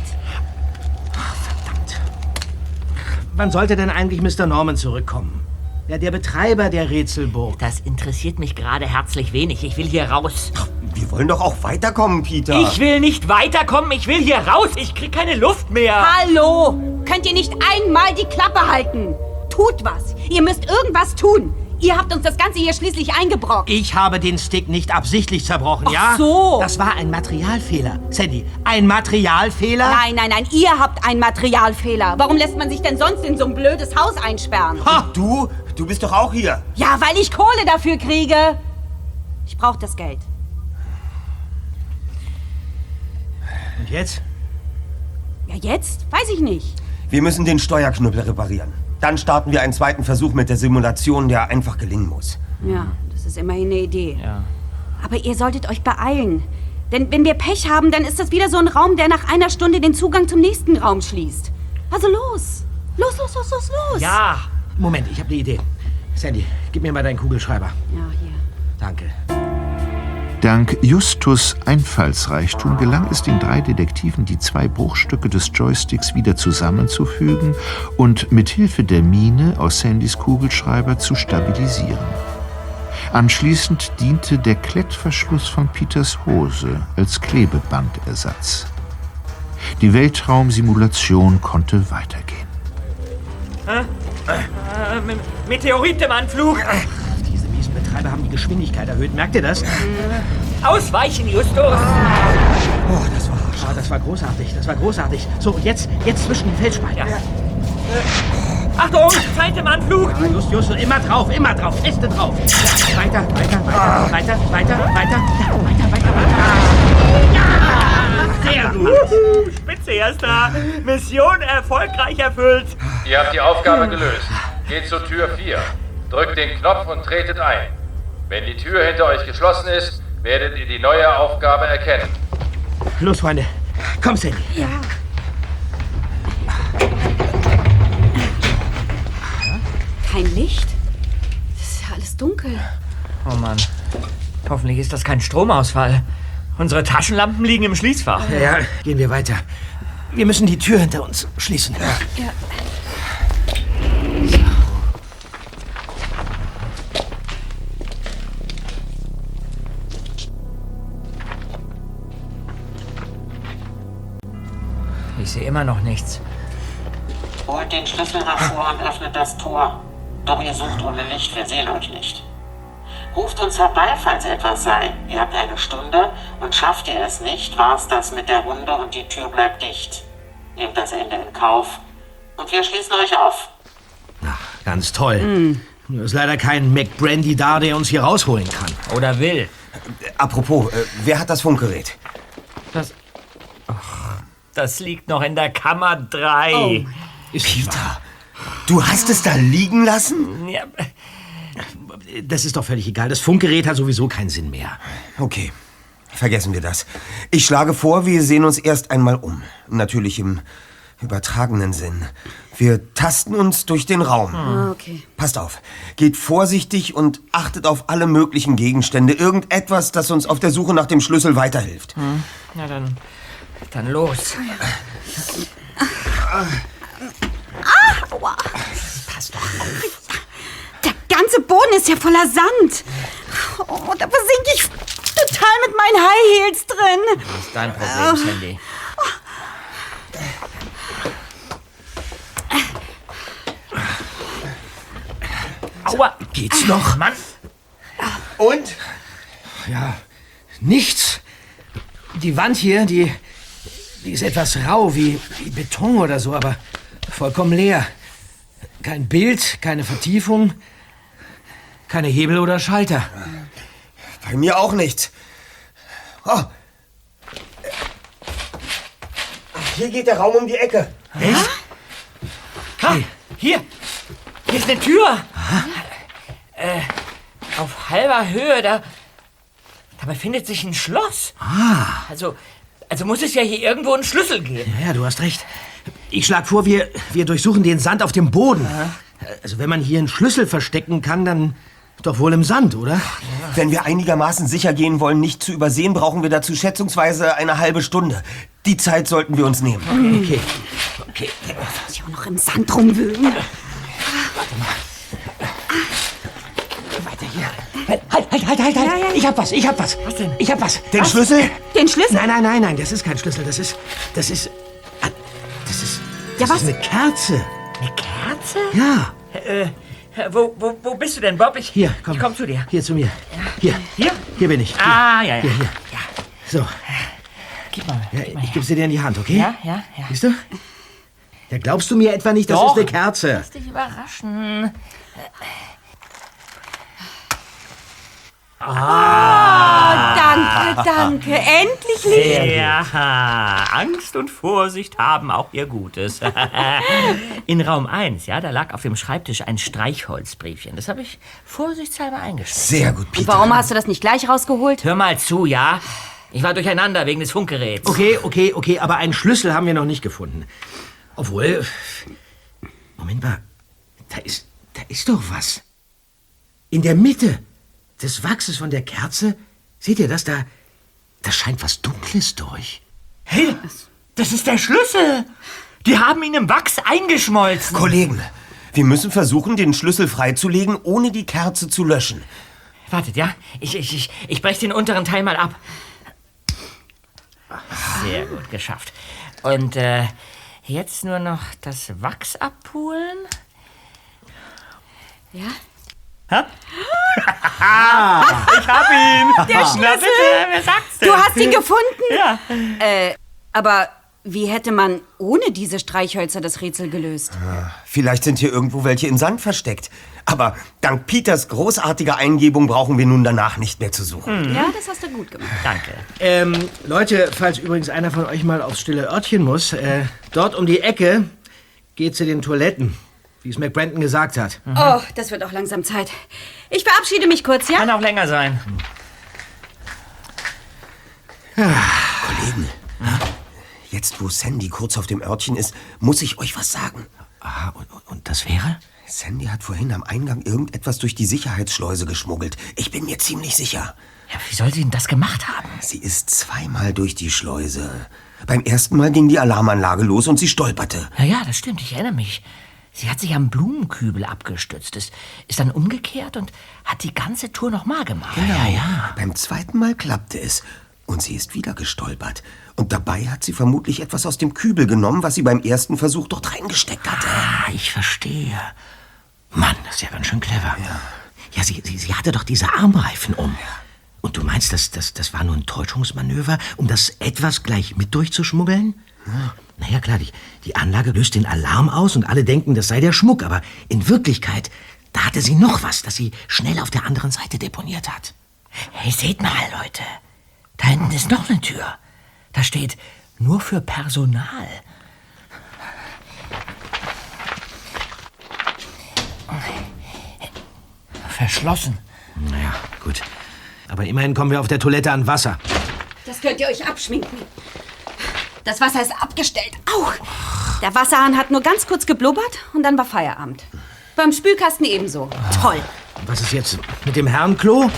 Wann sollte denn eigentlich Mr. Norman zurückkommen? Ja, der Betreiber der Rätselburg. Das interessiert mich gerade herzlich wenig. Ich will hier raus. Wir wollen doch auch weiterkommen, Peter. Ich will nicht weiterkommen. Ich will hier raus. Ich krieg keine Luft mehr. Hallo! Könnt ihr nicht einmal die Klappe halten? Tut was. Ihr müsst irgendwas tun. Ihr habt uns das Ganze hier schließlich eingebrockt. Ich habe den Stick nicht absichtlich zerbrochen, Ach ja? so. Das war ein Materialfehler. Sandy, ein Materialfehler? Nein, nein, nein, ihr habt einen Materialfehler. Warum lässt man sich denn sonst in so ein blödes Haus einsperren? Ha! Du? Du bist doch auch hier. Ja, weil ich Kohle dafür kriege. Ich brauche das Geld. Und jetzt? Ja, jetzt? Weiß ich nicht. Wir müssen den Steuerknüppel reparieren. Dann starten wir einen zweiten Versuch mit der Simulation, der einfach gelingen muss. Ja, das ist immerhin eine Idee. Ja. Aber ihr solltet euch beeilen. Denn wenn wir Pech haben, dann ist das wieder so ein Raum, der nach einer Stunde den Zugang zum nächsten Raum schließt. Also los! Los, los, los, los, los! Ja. Moment, ich habe eine Idee. Sandy, gib mir mal deinen Kugelschreiber. Ja, hier. Danke. Dank Justus Einfallsreichtum gelang es den drei Detektiven, die zwei Bruchstücke des Joysticks wieder zusammenzufügen und mit Hilfe der Mine aus Sandys Kugelschreiber zu stabilisieren. Anschließend diente der Klettverschluss von Peters Hose als Klebebandersatz. Die Weltraumsimulation konnte weitergehen. Äh, M- Meteorit im Anflug. Diese miesen Betreiber haben die Geschwindigkeit erhöht. Merkt ihr das? Ausweichen, Justus. Oh, das war ah, das war großartig. Das war großartig. So, jetzt, jetzt zwischen den Felsspalten. Ja. Achtung, Zeit im Anflug. Ja, just, just, immer drauf, immer drauf, feste drauf. Ja, weiter, weiter, weiter, weiter, weiter, weiter, ja, weiter, weiter, weiter. Ja, sehr gut. Spitze, Erster. Mission erfolgreich erfüllt. Ihr habt die Aufgabe gelöst. Geht zur Tür 4. Drückt den Knopf und tretet ein. Wenn die Tür hinter euch geschlossen ist, werdet ihr die neue Aufgabe erkennen. Los, Freunde. Komm, Sandy. Ja. Kein Licht? Das ist ja alles dunkel. Oh Mann. Hoffentlich ist das kein Stromausfall. Unsere Taschenlampen liegen im Schließfach. Ja, ja, gehen wir weiter. Wir müssen die Tür hinter uns schließen. Ja. Ich sehe immer noch nichts. Holt den Schlüssel hervor und öffnet das Tor. Doch ihr sucht ohne Licht, wir sehen euch nicht. Ruft uns herbei, falls etwas sei. Ihr habt eine Stunde und schafft ihr es nicht, war's das mit der Runde und die Tür bleibt dicht. Nehmt das Ende in Kauf und wir schließen euch auf. Ganz toll. Nur ist leider kein McBrandy da, der uns hier rausholen kann. Oder will. Apropos, äh, wer hat das Funkgerät? Das. Ach, das liegt noch in der Kammer 3. Ist Peter, du hast es da liegen lassen? Ja, Das ist doch völlig egal. Das Funkgerät hat sowieso keinen Sinn mehr. Okay, vergessen wir das. Ich schlage vor, wir sehen uns erst einmal um. Natürlich im übertragenen Sinn. Wir tasten uns durch den Raum. Ah, okay. Passt auf, geht vorsichtig und achtet auf alle möglichen Gegenstände. Irgendetwas, das uns auf der Suche nach dem Schlüssel weiterhilft. na dann. Dann los. Ah, aua. Pass doch auf. Der ganze Boden ist ja voller Sand. Oh, da versinke ich total mit meinen High Heels drin. Das ist dein Problem, Sandy. Aua! Geht's noch? Mann! Und? Ja, nichts. Die Wand hier, die, die ist etwas rau, wie, wie Beton oder so, aber vollkommen leer. Kein Bild, keine Vertiefung, keine Hebel oder Schalter. Bei mir auch nicht. Oh. Hier geht der Raum um die Ecke. Echt? Ha, hier! Hier ist eine Tür! Äh, auf halber Höhe, da, da befindet sich ein Schloss. Ah. Also, also muss es ja hier irgendwo einen Schlüssel geben. Ja, du hast recht. Ich schlage vor, wir, wir durchsuchen den Sand auf dem Boden. Also wenn man hier einen Schlüssel verstecken kann, dann doch wohl im Sand, oder? Wenn wir einigermaßen sicher gehen wollen, nicht zu übersehen, brauchen wir dazu schätzungsweise eine halbe Stunde. Die Zeit sollten wir uns nehmen. Okay. Okay. Muss ich auch noch im Sand rumwühlen. Weiter hier. Halt, halt, halt, halt, halt. Ja, ja, ja. Ich hab was, ich hab was. Was denn? Ich hab was. Den was? Schlüssel? Den Schlüssel? Nein, nein, nein, nein, das ist kein Schlüssel. Das ist, das ist, ah, das ist, das Ja, ist was? eine Kerze. Eine Kerze? Ja. Äh, wo, wo, wo bist du denn, Bob? Ich, Hier, komm. Ich komm zu dir. Hier zu mir. Hier, Hier? hier bin ich. Hier. Ah, ja, ja. Hier, hier. Ja, So, gib mal. ja, gib mal ich gebe sie dir in die Hand, okay? Ja, ja, ja. Siehst du? Ja, glaubst du mir etwa nicht, das Doch. ist eine Kerze? Lass dich überraschen. Oh, danke, danke. Endlich Licht. Ja, Angst und Vorsicht haben auch ihr Gutes. <laughs> In Raum 1, ja, da lag auf dem Schreibtisch ein Streichholzbriefchen. Das habe ich vorsichtshalber eingeschrieben. Sehr gut, Und Peter. warum hast du das nicht gleich rausgeholt? Hör mal zu, ja? Ich war durcheinander wegen des Funkgeräts. Okay, okay, okay, aber einen Schlüssel haben wir noch nicht gefunden. Obwohl, Moment mal, da ist, da ist doch was. In der Mitte des Wachses von der Kerze, seht ihr das da? Da scheint was Dunkles durch. Hey, das ist der Schlüssel. Die haben ihn im Wachs eingeschmolzen. Kollegen, wir müssen versuchen, den Schlüssel freizulegen, ohne die Kerze zu löschen. Wartet, ja? Ich, ich, ich, ich brech den unteren Teil mal ab. Sehr gut, geschafft. Und äh, jetzt nur noch das Wachs abholen. Ja? Ha? ich hab ihn! <laughs> Der Na Schlüssel. bitte, wer sagt's denn? Du hast ihn gefunden? Ja. Äh, aber wie hätte man ohne diese Streichhölzer das Rätsel gelöst? Vielleicht sind hier irgendwo welche im Sand versteckt. Aber dank Peters großartiger Eingebung brauchen wir nun danach nicht mehr zu suchen. Ja, das hast du gut gemacht. Danke. Ähm, Leute, falls übrigens einer von euch mal aufs stille Örtchen muss, äh, dort um die Ecke geht zu den Toiletten, wie es McBrenton gesagt hat. Oh, das wird auch langsam Zeit. Ich verabschiede mich kurz, ja? Kann auch länger sein. Kollegen, jetzt wo Sandy kurz auf dem Örtchen ist, muss ich euch was sagen. Ah, und, und, und das wäre? Sandy hat vorhin am Eingang irgendetwas durch die Sicherheitsschleuse geschmuggelt. Ich bin mir ziemlich sicher. Ja, wie soll sie denn das gemacht haben? Sie ist zweimal durch die Schleuse. Beim ersten Mal ging die Alarmanlage los und sie stolperte. Ja, ja, das stimmt, ich erinnere mich. Sie hat sich am Blumenkübel abgestützt, ist, ist dann umgekehrt und hat die ganze Tour nochmal gemacht. Ja, ja. Beim zweiten Mal klappte es. Und sie ist wieder gestolpert. Und dabei hat sie vermutlich etwas aus dem Kübel genommen, was sie beim ersten Versuch dort reingesteckt hatte. Ah, ich verstehe. Mann, das ist ja ganz schön clever. Ja, ja sie, sie, sie hatte doch diese Armreifen um. Und du meinst, das, das, das war nur ein Täuschungsmanöver, um das etwas gleich mit durchzuschmuggeln? Ja. Naja, klar, die, die Anlage löst den Alarm aus und alle denken, das sei der Schmuck. Aber in Wirklichkeit, da hatte sie noch was, das sie schnell auf der anderen Seite deponiert hat. Hey, seht mal, Leute. Da hinten ist noch eine Tür. Da steht nur für Personal. Verschlossen. Naja, gut. Aber immerhin kommen wir auf der Toilette an Wasser. Das könnt ihr euch abschminken. Das Wasser ist abgestellt. Au! Der Wasserhahn hat nur ganz kurz geblubbert und dann war Feierabend. Beim Spülkasten ebenso. Toll. Was ist jetzt mit dem Herrenklo?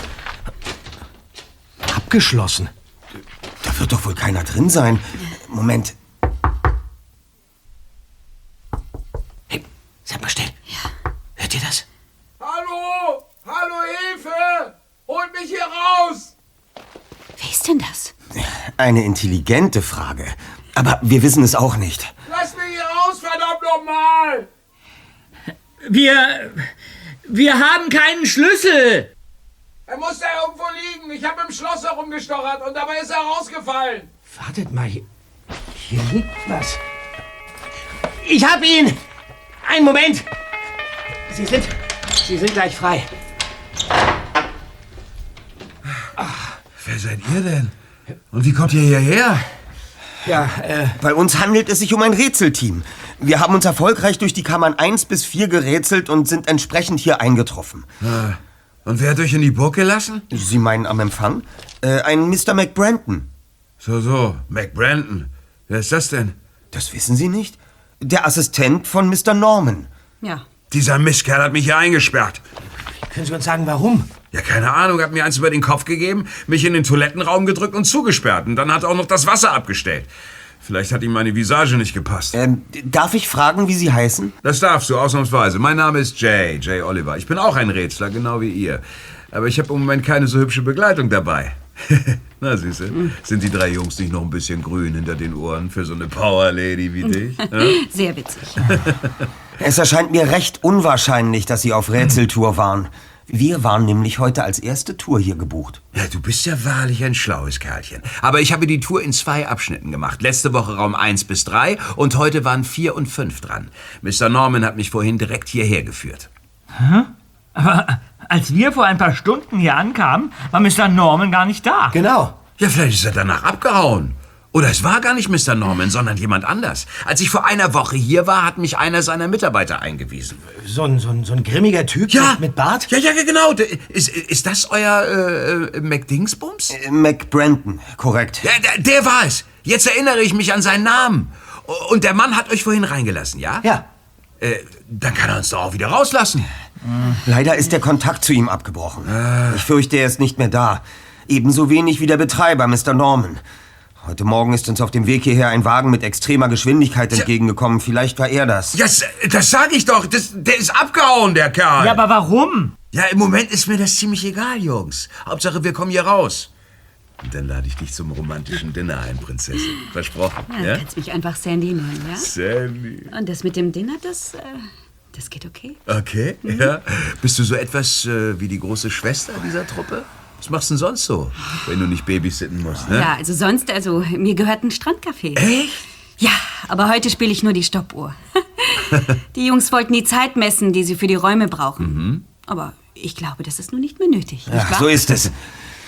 Abgeschlossen. Da wird doch wohl keiner drin sein. Moment. Hey, seid mal still. Ja. Hört ihr das? Hallo! Hallo, Hilfe! Holt mich hier raus! Wer ist denn das? Eine intelligente Frage. Aber wir wissen es auch nicht. Lass mich hier raus, verdammt nochmal! Wir. Wir haben keinen Schlüssel! Er muss da irgendwo liegen. Ich habe im Schloss herumgestochert und dabei ist er rausgefallen. Wartet mal, hier, hier liegt was. Ich hab ihn! Einen Moment! Sie sind. Sie sind gleich frei. Wer seid ihr denn? Und wie kommt ihr hierher? Ja, äh. Bei uns handelt es sich um ein Rätselteam. Wir haben uns erfolgreich durch die Kammern 1 bis 4 gerätselt und sind entsprechend hier eingetroffen. Ah, Und wer hat euch in die Burg gelassen? Sie meinen am Empfang? Äh, ein Mr. McBranton. So, so, McBranton. Wer ist das denn? Das wissen Sie nicht? Der Assistent von Mr. Norman. Ja. Dieser Mistkerl hat mich hier eingesperrt. Können Sie uns sagen, warum? Ja, keine Ahnung, hat mir eins über den Kopf gegeben, mich in den Toilettenraum gedrückt und zugesperrt. Und dann hat er auch noch das Wasser abgestellt. Vielleicht hat ihm meine Visage nicht gepasst. Ähm, darf ich fragen, wie Sie heißen? Das darfst du, ausnahmsweise. Mein Name ist Jay, Jay Oliver. Ich bin auch ein Rätsler, genau wie ihr. Aber ich habe im Moment keine so hübsche Begleitung dabei. <laughs> Na, Süße, sind die drei Jungs nicht noch ein bisschen grün hinter den Ohren für so eine Power Lady wie dich? <laughs> Ja? Sehr witzig. <laughs> Es erscheint mir recht unwahrscheinlich, dass Sie auf Rätseltour waren. Wir waren nämlich heute als erste Tour hier gebucht. Ja, du bist ja wahrlich ein schlaues Kerlchen. Aber ich habe die Tour in zwei Abschnitten gemacht. Letzte Woche Raum 1 bis 3 und heute waren 4 und 5 dran. Mr. Norman hat mich vorhin direkt hierher geführt. Hä? Aber als wir vor ein paar Stunden hier ankamen, war Mr. Norman gar nicht da. Genau. Ja, vielleicht ist er danach abgehauen. Oder es war gar nicht Mr. Norman, sondern jemand anders. Als ich vor einer Woche hier war, hat mich einer seiner Mitarbeiter eingewiesen. So ein, so ein, so ein grimmiger Typ Ja. mit, Bart? Ja, ja, genau. Ist, ist das euer äh, äh, McDingsbums? Äh, McBranton, korrekt. Ja, der, der war es. Jetzt erinnere ich mich an seinen Namen. Und der Mann hat euch vorhin reingelassen, ja? Ja. Äh, dann kann er uns doch auch wieder rauslassen. Leider ist der Kontakt zu ihm abgebrochen. Ich fürchte, er ist nicht mehr da. Ebenso wenig wie der Betreiber, Mr. Norman. Heute Morgen ist uns auf dem Weg hierher ein Wagen mit extremer Geschwindigkeit entgegengekommen. Vielleicht war er das. Ja, das sag ich doch. Das, der ist abgehauen, der Kerl. Ja, aber warum? Ja, im Moment ist mir das ziemlich egal, Jungs. Hauptsache, wir kommen hier raus. Und dann lade ich dich zum romantischen Dinner ein, Prinzessin. Versprochen, Ja, ja? Du kannst mich einfach Sandy nennen, ja? Sandy. Und das mit dem Dinner, das, äh, das geht okay. Okay, ja. Bist du so etwas äh, wie die große Schwester dieser Truppe? Was machst du denn sonst so, wenn du nicht babysitten musst, ne? Ja, also sonst, also mir gehört ein Strandcafé. Echt? Ja, aber heute spiele ich nur die Stoppuhr. <laughs> die Jungs wollten die Zeit messen, die sie für die Räume brauchen. Aber ich glaube, das ist nun nicht mehr nötig. nicht so ist es.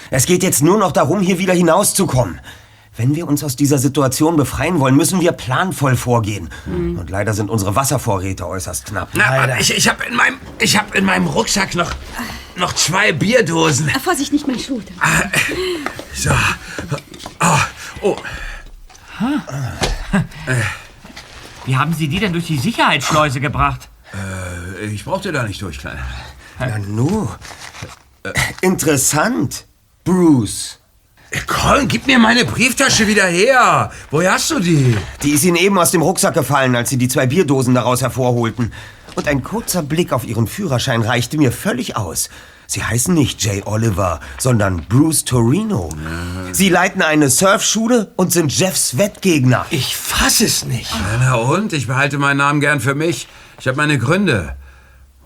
Es geht jetzt nur noch darum, hier wieder hinauszukommen. Wenn wir uns aus dieser Situation befreien wollen, müssen wir planvoll vorgehen. Und leider sind unsere Wasservorräte äußerst knapp. Na, ich, ich habe in, meinem- ich hab in meinem Rucksack noch, noch zwei Bierdosen. Äh, Vorsicht, nicht mein Schuh. So. Oh, oh. Wie haben Sie die denn durch die Sicherheitsschleuse gebracht? Äh, ich brauchte da nicht durch, Kleiner. Na nu. Interessant. Bruce. Colin, gib mir meine Brieftasche wieder her. Woher hast du die? Die ist Ihnen eben aus dem Rucksack gefallen, als Sie die zwei Bierdosen daraus hervorholten. Und ein kurzer Blick auf Ihren Führerschein reichte mir völlig aus. Sie heißen nicht Jay Oliver, sondern Bruce Torino. Sie leiten eine Surfschule und sind Jeffs Wettgegner. Ich fass es nicht. Na, na und? Ich behalte meinen Namen gern für mich. Ich habe meine Gründe.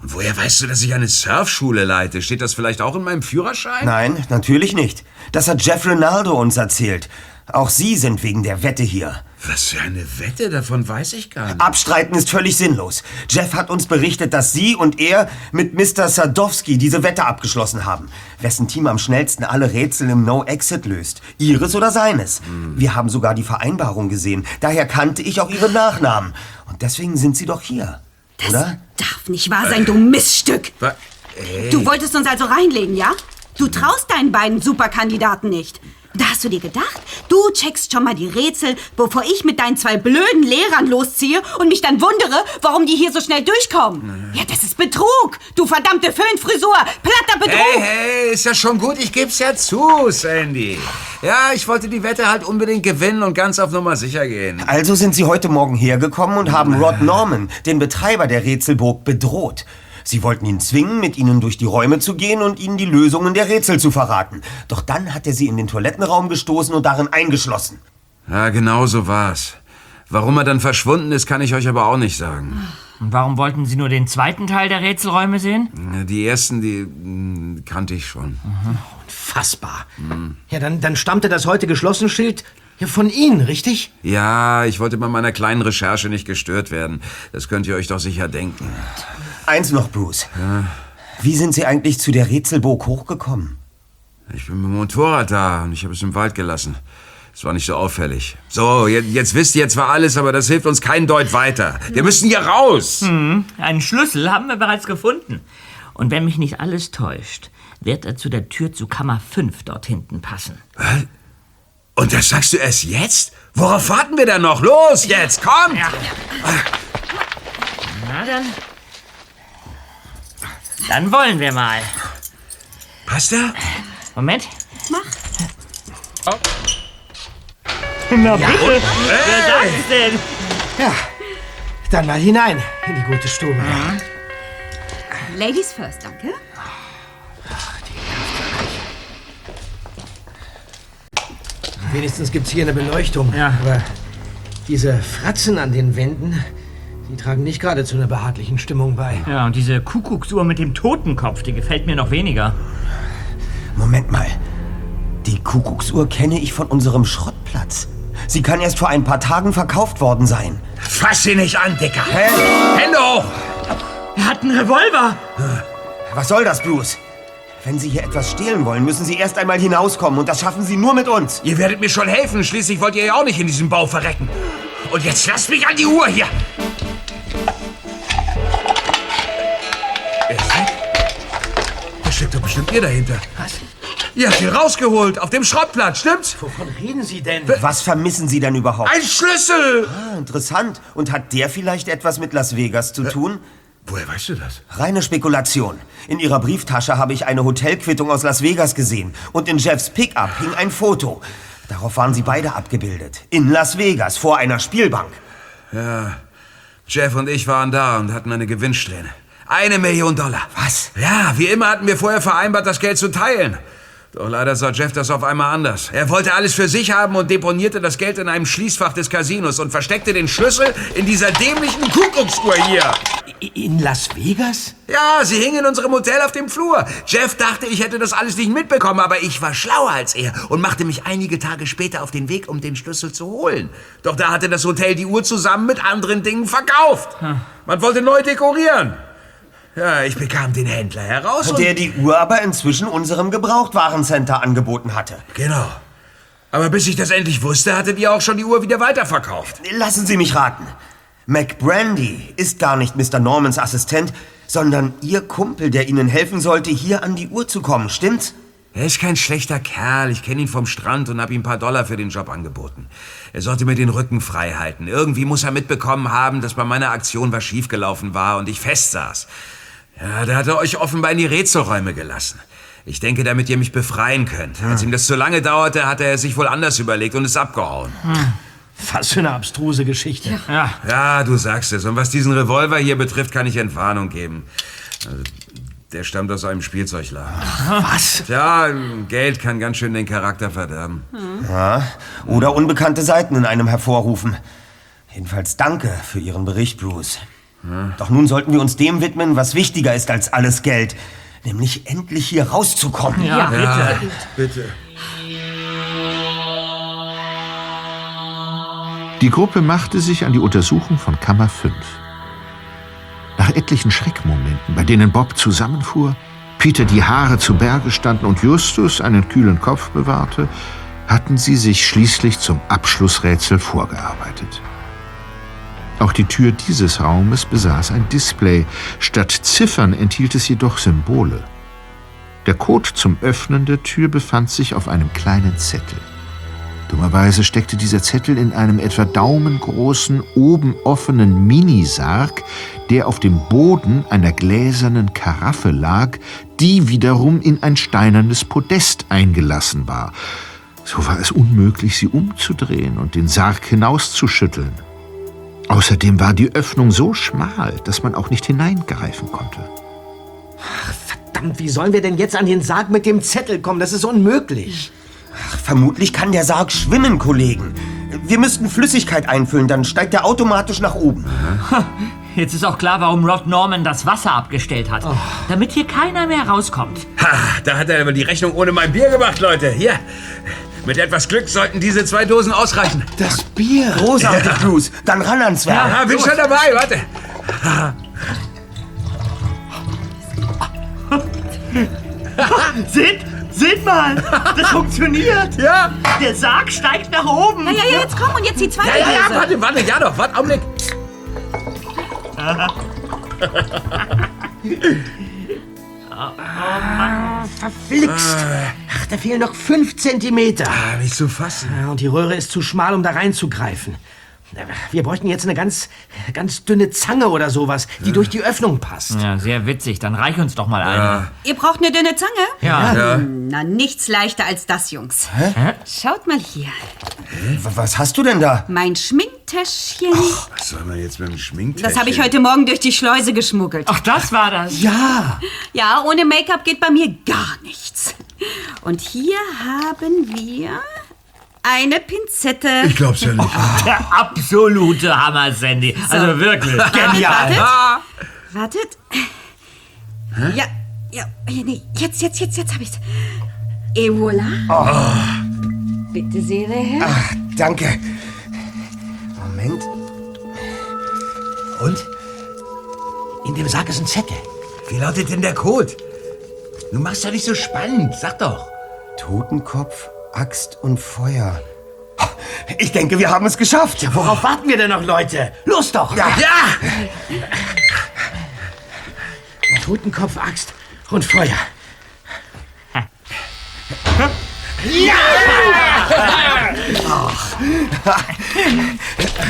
Und woher weißt du, dass ich eine Surfschule leite? Steht das vielleicht auch in meinem Führerschein? Nein, natürlich nicht. Das hat Jeff Ronaldo uns erzählt. Auch Sie sind wegen der Wette hier. Was für eine Wette? Davon weiß ich gar nicht. Abstreiten ist völlig sinnlos. Jeff hat uns berichtet, dass Sie und er mit Mr. Sadowski diese Wette abgeschlossen haben. Wessen Team am schnellsten alle Rätsel im No-Exit löst. Ihres oder seines. Wir haben sogar die Vereinbarung gesehen. Daher kannte ich auch Ihren Nachnamen. Und deswegen sind Sie doch hier. Oder? Darf nicht wahr sein, du Miststück. Wa- Ey. Du wolltest uns also reinlegen, ja? Du traust deinen beiden Superkandidaten nicht. Da hast du dir gedacht, Du checkst schon mal die Rätsel, bevor ich mit deinen zwei blöden Lehrern losziehe und mich dann wundere, warum die hier so schnell durchkommen. Ja, das ist Betrug. Du verdammte Föhnfrisur. Platter Betrug. Hey, hey, ist ja schon gut, ich geb's ja zu, Sandy. Ja, ich wollte die Wette halt unbedingt gewinnen und ganz auf Nummer sicher gehen. Also sind Sie heute Morgen hergekommen und haben Rod Norman, den Betreiber der Rätselburg, bedroht. Sie wollten ihn zwingen, mit Ihnen durch die Räume zu gehen und Ihnen die Lösungen der Rätsel zu verraten. Doch dann hat er Sie in den Toilettenraum gestoßen und darin eingeschlossen. Ja, genau so war's. Warum er dann verschwunden ist, kann ich euch aber auch nicht sagen. Und warum wollten Sie nur den zweiten Teil der Rätselräume sehen? Die ersten, die mh, kannte ich schon. Unfassbar. Ja, dann, dann stammte das heute geschlossene Schild ja von Ihnen, richtig? Ja, ich wollte bei meiner kleinen Recherche nicht gestört werden. Das könnt ihr euch doch sicher denken. Eins noch, Bruce. Wie sind Sie eigentlich zu der Rätselburg hochgekommen? Ich bin mit dem Motorrad da und ich habe es im Wald gelassen. Es war nicht so auffällig. So, jetzt, jetzt wisst ihr zwar alles, aber das hilft uns keinen Deut weiter. Wir müssen hier raus. Hm, einen Schlüssel haben wir bereits gefunden. Und wenn mich nicht alles täuscht, wird er zu der Tür zu Kammer 5 dort hinten passen. Und das sagst du erst jetzt? Worauf warten wir denn noch? Los, jetzt, kommt! Na dann. Dann wollen wir mal. Passt er? Moment. Mach. Na bitte. und? Wer sagt es denn? Ja, dann mal hinein in die gute Stube. Ladies first, danke. Wenigstens gibt's hier eine Beleuchtung. Ja. Aber diese Fratzen an den Wänden, die tragen nicht gerade zu einer behaglichen Stimmung bei. Ja, und diese Kuckucksuhr mit dem Totenkopf, die gefällt mir noch weniger. Moment mal. Die Kuckucksuhr kenne ich von unserem Schrottplatz. Sie kann erst vor ein paar Tagen verkauft worden sein. Fass sie nicht an, Dicker! Hä? Hände hoch! Er hat einen Revolver! Was soll das, Bruce? Wenn Sie hier etwas stehlen wollen, müssen Sie erst einmal hinauskommen und das schaffen Sie nur mit uns. Ihr werdet mir schon helfen. Schließlich wollt ihr ja auch nicht in diesem Bau verrecken. Und jetzt lasst mich an die Uhr hier. Er ist weg. Da steckt doch bestimmt ihr dahinter. Was? Ihr habt ihn rausgeholt, auf dem Schrottplatz, stimmt's? Wovon reden Sie denn? Was vermissen Sie denn überhaupt? Ein Schlüssel! Ah, interessant. Und hat der vielleicht etwas mit Las Vegas zu tun? Woher weißt du das? Reine Spekulation. In Ihrer Brieftasche habe ich eine Hotelquittung aus Las Vegas gesehen. Und in Jeffs Pickup hing ein Foto. Darauf waren sie beide abgebildet. In Las Vegas, vor einer Spielbank. Ja, Jeff und ich waren da und hatten eine Gewinnsträhne. Eine Million Dollar. Was? Ja, wie immer hatten wir vorher vereinbart, das Geld zu teilen. Doch leider sah Jeff das auf einmal anders. Er wollte alles für sich haben und deponierte das Geld in einem Schließfach des Casinos und versteckte den Schlüssel in dieser dämlichen Kuckucksuhr hier. In Las Vegas? Ja, sie hing in unserem Hotel auf dem Flur. Jeff dachte, ich hätte das alles nicht mitbekommen, aber ich war schlauer als er und machte mich einige Tage später auf den Weg, um den Schlüssel zu holen. Doch da hatte das Hotel die Uhr zusammen mit anderen Dingen verkauft. Man wollte neu dekorieren. Ja, ich bekam den Händler heraus und... Der die Uhr aber inzwischen unserem Gebrauchtwarencenter angeboten hatte. Genau. Aber bis ich das endlich wusste, hattet ihr auch schon die Uhr wieder weiterverkauft. Lassen Sie mich raten. McBrandy ist gar nicht Mr. Normans Assistent, sondern Ihr Kumpel, der Ihnen helfen sollte, hier an die Uhr zu kommen, stimmt's? Er ist kein schlechter Kerl. Ich kenne ihn vom Strand und habe ihm ein paar Dollar für den Job angeboten. Er sollte mir den Rücken frei halten. Irgendwie muss er mitbekommen haben, dass bei meiner Aktion was schiefgelaufen war und ich festsaß. Ja, da hat er euch offenbar in die Rätselräume gelassen. Ich denke, damit ihr mich befreien könnt. Als ihm das zu lange dauerte, hat er sich wohl anders überlegt und ist abgehauen. Was für eine abstruse Geschichte. Ja. Ja, du sagst es. Und was diesen Revolver hier betrifft, kann ich Entwarnung geben. Also, der stammt aus einem Spielzeugladen. Was? Tja, Geld kann ganz schön den Charakter verderben. Ja, oder unbekannte Seiten in einem hervorrufen. Jedenfalls danke für Ihren Bericht, Bruce. Doch nun sollten wir uns dem widmen, was wichtiger ist als alles Geld. Nämlich endlich hier rauszukommen. Ja, bitte. Bitte. Die Gruppe machte sich an die Untersuchung von Kammer 5. Nach etlichen Schreckmomenten, bei denen Bob zusammenfuhr, Peter die Haare zu Berge standen und Justus einen kühlen Kopf bewahrte, hatten sie sich schließlich zum Abschlussrätsel vorgearbeitet. Auch die Tür dieses Raumes besaß ein Display, statt Ziffern enthielt es jedoch Symbole. Der Code zum Öffnen der Tür befand sich auf einem kleinen Zettel. Dummerweise steckte dieser Zettel in einem etwa daumengroßen, oben offenen Minisarg, der auf dem Boden einer gläsernen Karaffe lag, die wiederum in ein steinernes Podest eingelassen war. So war es unmöglich, sie umzudrehen und den Sarg hinauszuschütteln. Außerdem war die Öffnung so schmal, dass man auch nicht hineingreifen konnte. Verdammt, wie sollen wir denn jetzt an den Sarg mit dem Zettel kommen? Das ist unmöglich. Ach, vermutlich kann der Sarg schwimmen, Kollegen. Wir müssten Flüssigkeit einfüllen, dann steigt er automatisch nach oben. Jetzt ist auch klar, warum Rod Norman das Wasser abgestellt hat. Damit hier keiner mehr rauskommt. Ha, da hat er aber die Rechnung ohne mein Bier gemacht, Leute. Hier. Mit etwas Glück sollten diese zwei Dosen ausreichen. Das Bier. Großartig, Bruce. Dann ran ans Werk. Ja, bin schon dabei, warte. seht, seht mal, das funktioniert. Ja. Der Sarg steigt nach oben. Na ja, ja, jetzt komm und jetzt die zweite Ja, ja, ja, warte, warte, ja doch, warte, Augenblick. <laughs> Verflixt. Ach, da fehlen noch fünf Zentimeter. Ah, nicht zu fassen. Und die Röhre ist zu schmal, um da reinzugreifen. Wir bräuchten jetzt eine ganz, ganz dünne Zange oder sowas, die durch die Öffnung passt. Ja, sehr witzig. Dann reich uns doch mal eine. Ihr braucht eine dünne Zange? Ja. Ja. Na, nichts leichter als das, Jungs. Hä? Schaut mal hier. Was hast du denn da? Mein Schminktäschchen. Was soll man jetzt mit dem Schminktäschchen? Das habe ich heute Morgen durch die Schleuse geschmuggelt. Ach, das war das. Ja. Ja, ohne Make-up geht bei mir gar nichts. Und hier haben wir eine Pinzette. Ich glaub's ja nicht. <laughs> Der absolute Hammer, Sandy. Also wirklich. Genial. Wartet. Ja, ja, nee, jetzt, jetzt, jetzt, jetzt habe ich's. Et voilà. Bitte sehr, Herr. Ach, danke. Moment. Und? In dem Sarg ist ein Zettel. Wie lautet denn der Code? Du machst doch nicht so spannend, sag doch. Totenkopf, Axt und Feuer. Ich denke, wir haben es geschafft. Ja, worauf warten wir denn noch, Leute? Los doch! Ja. Ja! Totenkopf, Axt und Feuer.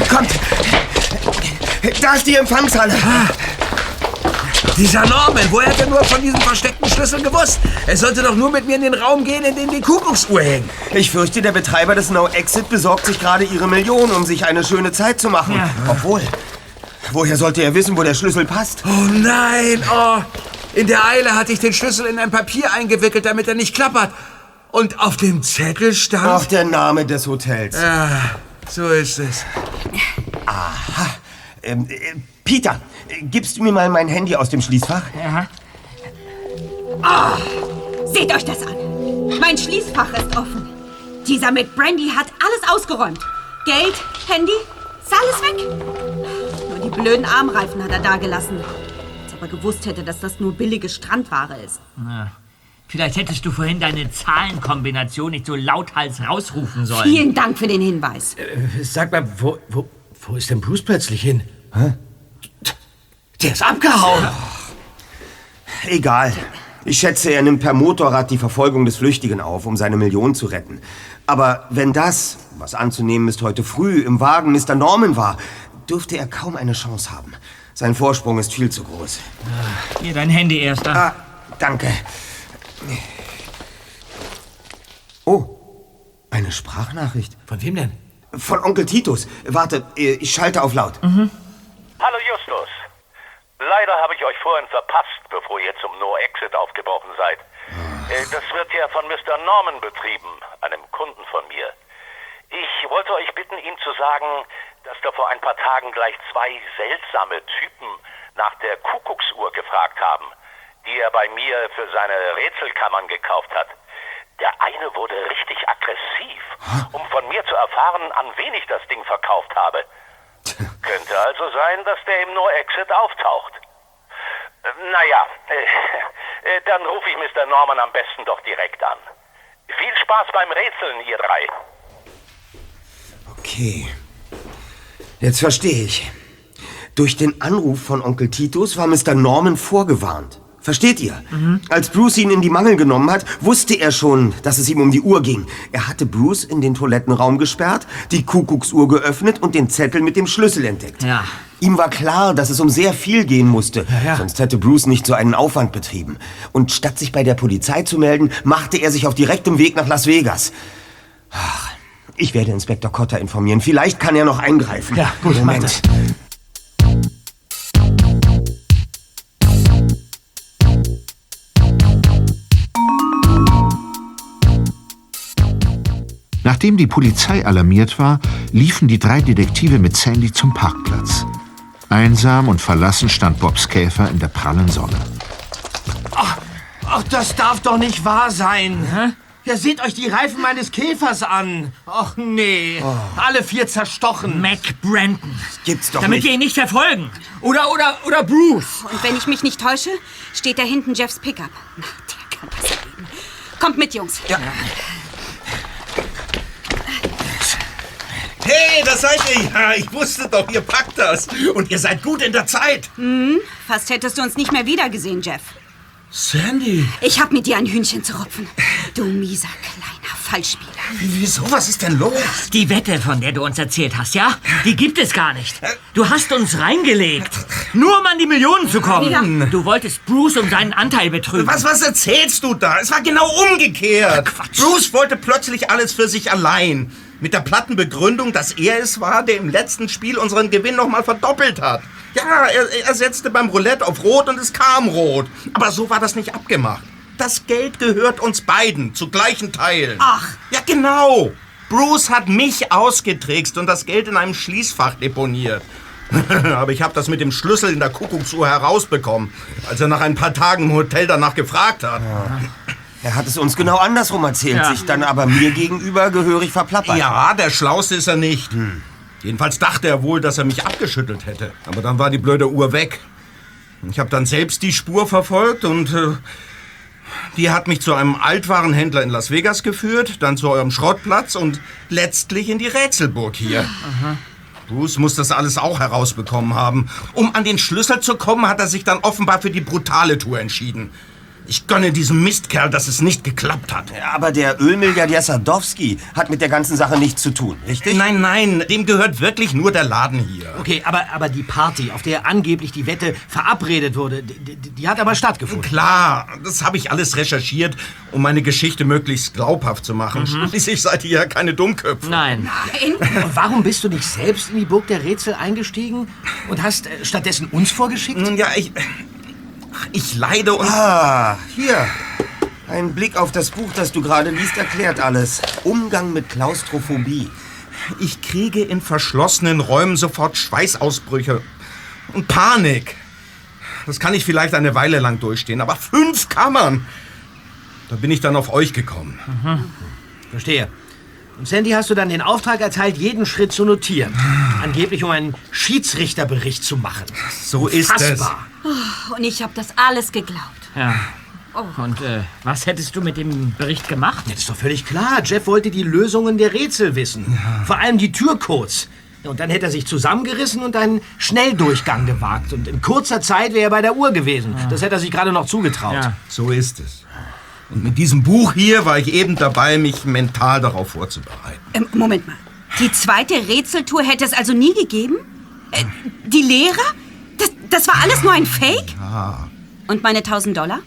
Kommt. Da ist die Empfangshalle. Dieser Norman, woher hat er nur von diesem versteckten Schlüssel gewusst? Er sollte doch nur mit mir in den Raum gehen, in dem die Kuckucksuhr hängt. Ich fürchte, der Betreiber des No Exit besorgt sich gerade ihre Million, um sich eine schöne Zeit zu machen. Obwohl, woher sollte er wissen, wo der Schlüssel passt? Oh nein, oh. In der Eile hatte ich den Schlüssel in ein Papier eingewickelt, damit er nicht klappert. Und auf dem Zettel stand... Auch der Name des Hotels. Ja, so ist es. Ähm, äh, Peter, gibst du mir mal mein Handy aus dem Schließfach? Ja. Seht euch das an. Mein Schließfach ist offen. Dieser mit Brandy hat alles ausgeräumt. Geld, Handy, ist alles weg. Nur die blöden Armreifen hat er da gelassen. Als ob er gewusst hätte, dass das nur billige Strandware ist. Na, Vielleicht hättest du vorhin deine Zahlenkombination nicht so lauthals rausrufen sollen. Vielen Dank für den Hinweis. Äh, Sag mal, wo, wo, wo ist denn Bruce plötzlich hin? Hä? Der ist abgehauen. Egal. Ich schätze, er nimmt per Motorrad die Verfolgung des Flüchtigen auf, um seine Million zu retten. Aber wenn das, was anzunehmen ist, heute früh im Wagen Mr. Norman war, dürfte er kaum eine Chance haben. Sein Vorsprung ist viel zu groß. Hier, dein Handy erster. Ah, danke. Oh, eine Sprachnachricht. Von wem denn? Von Onkel Titus. Warte, ich schalte auf laut. Justus. Leider habe ich euch vorhin verpasst, bevor ihr zum No-Exit aufgebrochen seid. Äh, Das wird ja von Mr. Norman betrieben, einem Kunden von mir. Ich wollte euch bitten, ihm zu sagen, dass da vor ein paar Tagen gleich zwei seltsame Typen nach der Kuckucksuhr gefragt haben, die er bei mir für seine Rätselkammern gekauft hat. Der eine wurde richtig aggressiv, um von mir zu erfahren, an wen ich das Ding verkauft habe. <laughs> Könnte also sein, dass der im No-Exit auftaucht. Äh, Naja, <laughs> äh, äh, dann rufe ich Mr. Norman am besten doch direkt an. Viel Spaß beim Rätseln, ihr drei. Okay. Jetzt verstehe ich. Durch den Anruf von Onkel Titus war Mr. Norman vorgewarnt. Versteht ihr? Als Bruce ihn in die Mangel genommen hat, wusste er schon, dass es ihm um die Uhr ging. Er hatte Bruce in den Toilettenraum gesperrt, die Kuckucksuhr geöffnet und den Zettel mit dem Schlüssel entdeckt. Ja. Ihm war klar, dass es um sehr viel gehen musste. Sonst hätte Bruce nicht so einen Aufwand betrieben. Und statt sich bei der Polizei zu melden, machte er sich auf direktem Weg nach Las Vegas. Ach, ich werde Inspektor Cotter informieren. Vielleicht kann er noch eingreifen. Ja, gut, Moment. das. Nachdem die Polizei alarmiert war, liefen die drei Detektive mit Sandy zum Parkplatz. Einsam und verlassen stand Bobs Käfer in der prallen Sonne. Ach, ach, das darf doch nicht wahr sein. Ja, seht euch die Reifen meines Käfers an. Ach nee, alle vier zerstochen. Mac Brandon. Gibt's doch Damit nicht. wir ihn nicht verfolgen. Oder, oder, oder Bruce. Und wenn ich mich nicht täusche, steht da hinten Jeffs Pickup. Na, der kann das erleben. Kommt mit, Jungs. Ja. Hey, da seid ihr ja. Ich wusste doch, ihr packt das. Und ihr seid gut in der Zeit. Hm, fast hättest du uns nicht mehr wiedergesehen, Jeff. Sandy. Ich hab mit dir ein Hühnchen zu rupfen. Du mieser kleiner Fallspieler. Wieso? Was ist denn los? Die Wette, von der du uns erzählt hast, ja? Die gibt es gar nicht. Du hast uns reingelegt. Nur um an die Millionen zu kommen. Ja. Du wolltest Bruce um seinen Anteil betrügen. Was, was erzählst du da? Es war genau umgekehrt. Bruce wollte plötzlich alles für sich allein. Mit der platten Begründung, dass er es war, der im letzten Spiel unseren Gewinn nochmal verdoppelt hat. Ja, er, er setzte beim Roulette auf Rot und es kam Rot. Aber so war das nicht abgemacht. Das Geld gehört uns beiden, zu gleichen Teilen. Ach. Ja, genau. Bruce hat mich ausgetrickst und das Geld in einem Schließfach deponiert. <laughs> Aber ich habe das mit dem Schlüssel in der Kuckucksuhr herausbekommen, als er nach ein paar Tagen im Hotel danach gefragt hat. Er hat es uns genau andersrum erzählt, Ja. sich dann aber mir gegenüber gehörig verplappert. Ja, der Schlauste ist er nicht. Jedenfalls dachte er wohl, dass er mich abgeschüttelt hätte. Aber dann war die blöde Uhr weg. Ich habe dann selbst die Spur verfolgt und äh, die hat mich zu einem Altwarenhändler in Las Vegas geführt, dann zu eurem Schrottplatz und letztlich in die Rätselburg hier. Bruce muss das alles auch herausbekommen haben. Um an den Schlüssel zu kommen, hat er sich dann offenbar für die brutale Tour entschieden. Ich gönne diesem Mistkerl, dass es nicht geklappt hat. Aber der Ölmilliardär Sadowski hat mit der ganzen Sache nichts zu tun, richtig? Nein, nein, dem gehört wirklich nur der Laden hier. Okay, aber, aber die Party, auf der angeblich die Wette verabredet wurde, die, die, hat aber stattgefunden. Klar, das habe ich alles recherchiert, um meine Geschichte möglichst glaubhaft zu machen. Mhm. Schließlich seid ihr ja keine Dummköpfe. Nein. Und warum bist du nicht selbst in die Burg der Rätsel eingestiegen und hast äh, stattdessen uns vorgeschickt? Nun ja, ich. Ich leide und. Ah, hier. Ein Blick auf das Buch, das du gerade liest, erklärt alles. Umgang mit Klaustrophobie. Ich kriege in verschlossenen Räumen sofort Schweißausbrüche und Panik. Das kann ich vielleicht eine Weile lang durchstehen, aber fünf Kammern. Da bin ich dann auf euch gekommen. Verstehe. Und Sandy hast du dann den Auftrag erteilt, jeden Schritt zu notieren. Angeblich, um einen Schiedsrichterbericht zu machen. So ist Fassbar. Oh, und ich hab das alles geglaubt. Ja. Oh. Und äh, was hättest du mit dem Bericht gemacht? Das ist doch völlig klar. Jeff wollte die Lösungen der Rätsel wissen. Vor allem die Türcodes. Und dann hätte er sich zusammengerissen und einen Schnelldurchgang gewagt. Und in kurzer Zeit wäre er bei der Uhr gewesen. Das hätte er sich gerade noch zugetraut. So ist es. Und mit diesem Buch hier war ich eben dabei, mich mental darauf vorzubereiten. Ähm, Moment mal. Die zweite Rätseltour hätte es also nie gegeben? Äh, die Lehrer? Das, das war alles nur ein Fake? Ah. Und meine 1000 Dollar?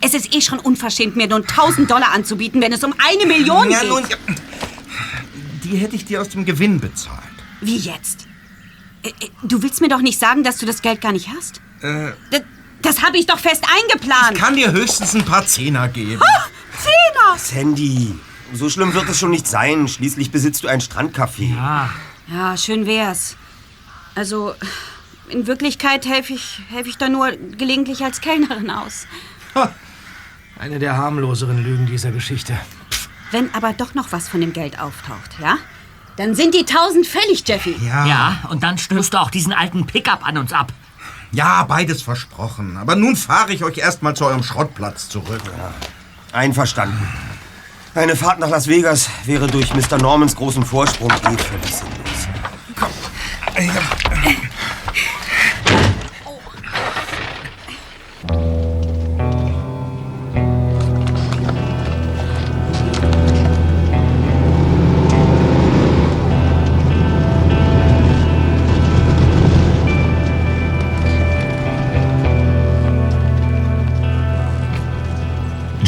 Es ist eh schon unverschämt, mir nur 1000 Dollar anzubieten, wenn es um eine Million Ja, geht. nun, ja. Die hätte ich dir aus dem Gewinn bezahlt. Wie jetzt? Äh, äh, Du willst mir doch nicht sagen, dass du das Geld gar nicht hast? Äh, Das, das habe ich doch fest eingeplant. ich kann dir höchstens ein paar Zehner geben. Ah, Zehner! Sandy, so schlimm wird es schon nicht sein. Schließlich besitzt du ein Strandcafé. Ja. Ja, schön wär's. Also, in Wirklichkeit helfe ich, helf ich da nur gelegentlich als Kellnerin aus. Eine der harmloseren Lügen dieser Geschichte. Wenn aber doch noch was von dem Geld auftaucht, ja? Dann sind die tausend fällig, Jeffy. Ja. Ja, und dann stößt du auch diesen alten Pickup an uns ab. Ja, beides versprochen. Aber nun fahre ich euch erstmal zu eurem Schrottplatz zurück. Einverstanden. Eine Fahrt nach Las Vegas wäre durch Mr. Normans großen Vorsprung eh völlig sinnlos.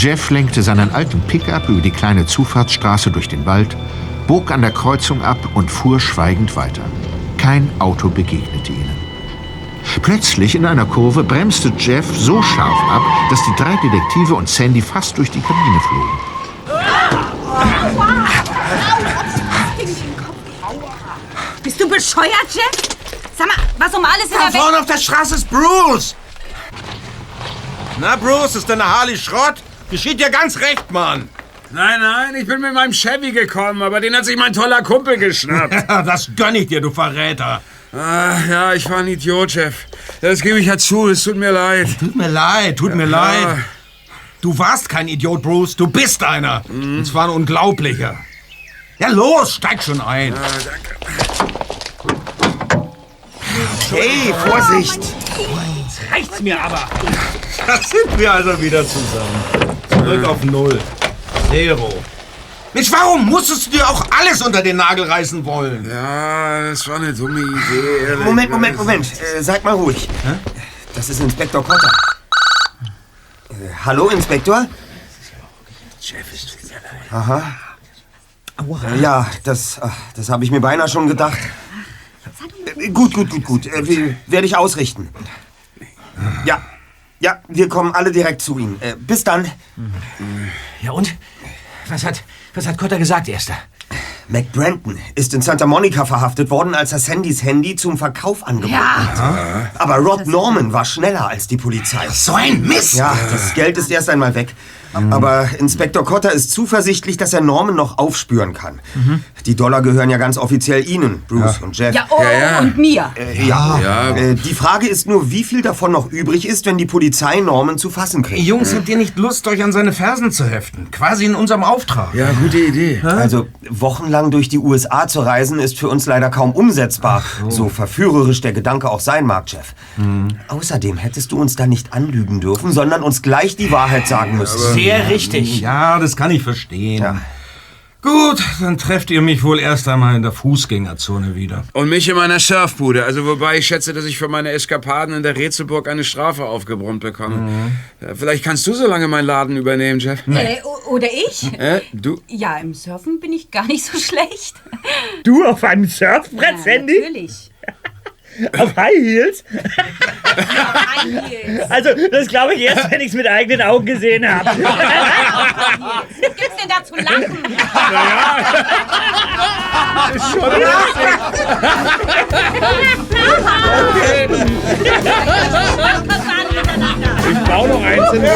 Jeff lenkte seinen alten Pickup über die kleine Zufahrtsstraße durch den Wald, bog an der Kreuzung ab und fuhr schweigend weiter. Kein Auto begegnete ihnen. Plötzlich in einer Kurve bremste Jeff so scharf ab, dass die drei Detektive und Sandy fast durch die Kabine flogen. Bist du bescheuert, Jeff? Sag mal, was um alles in Da der vorne Welt... auf der Straße ist Bruce! Na, Bruce, ist deine Harley Schrott? Geschieht dir ganz recht, Mann. Nein, nein, ich bin mit meinem Chevy gekommen, aber den hat sich mein toller Kumpel geschnappt. <laughs> das gönn ich dir, du Verräter. Ah, ja, ich war ein Idiot, Chef. Das gebe ich ja zu, es tut mir leid. Tut mir leid, tut mir Ja. leid. Du warst kein Idiot, Bruce. Du bist einer. Und zwar ein unglaublicher. Ja, los, steig schon ein. Hey, Vorsicht! Jetzt reicht's mir aber. Da sind wir also wieder zusammen. Zurück auf Null. Zero. Mensch, warum musstest du dir auch alles unter den Nagel reißen wollen? Ja, das war eine dumme Idee. ehrlich. Moment, Moment, Moment. Äh, seid mal ruhig. Das ist Inspektor Cotter. Äh, hallo, Inspektor? Jeff ist mir leid. Aha. Äh, Ja, das, ach, das habe ich mir beinahe schon gedacht. Äh, Gut, gut, gut, gut. Äh, Werde ich ausrichten. Ja, ja, wir kommen alle direkt zu Ihnen. Äh, bis dann. Ja und? Was hat, was hat Cotter gesagt, Erster? Mac Brandon ist in Santa Monica verhaftet worden, als er Sandys Handy zum Verkauf angeboten Ja. hat. Aber Rod Norman war schneller als die Polizei. So ein Mist! Ja, das Geld ist erst einmal weg. Aber Inspektor Cotter ist zuversichtlich, dass er Norman noch aufspüren kann. Die Dollar gehören ja ganz offiziell Ihnen, Bruce und Jeff. Ja, oh, und mir. Äh, ja. Äh, die Frage ist nur, wie viel davon noch übrig ist, wenn die Polizei Norman zu fassen kriegt. Jungs, habt ihr nicht Lust, euch an seine Fersen zu heften? Quasi in unserem Auftrag. Ja, gute Idee. Also wochenlang durch die USA zu reisen, ist für uns leider kaum umsetzbar. So verführerisch der Gedanke auch sein mag, Jeff. Außerdem hättest du uns da nicht anlügen dürfen, sondern uns gleich die Wahrheit sagen müssen. Sehr richtig. Ja, das kann ich verstehen. Gut, dann trefft ihr mich wohl erst einmal in der Fußgängerzone wieder. Und mich in meiner Surfbude. Also wobei ich schätze, dass ich für meine Eskapaden in der Rätselburg eine Strafe aufgebrummt bekomme. Ja, Vielleicht kannst du so lange meinen Laden übernehmen, Jeff. Äh, oder ich? Äh, du? Ja, im Surfen bin ich gar nicht so <laughs> schlecht. Du auf einem Surfbrett, Ja, Sandy? Natürlich. Auf High Heels? Ja, auf High Heels. Also, das glaube ich erst, wenn ich es mit eigenen Augen gesehen habe. Was gibt's denn da zu lachen? Naja. Ist schon Okay. Ich baue noch einzelne.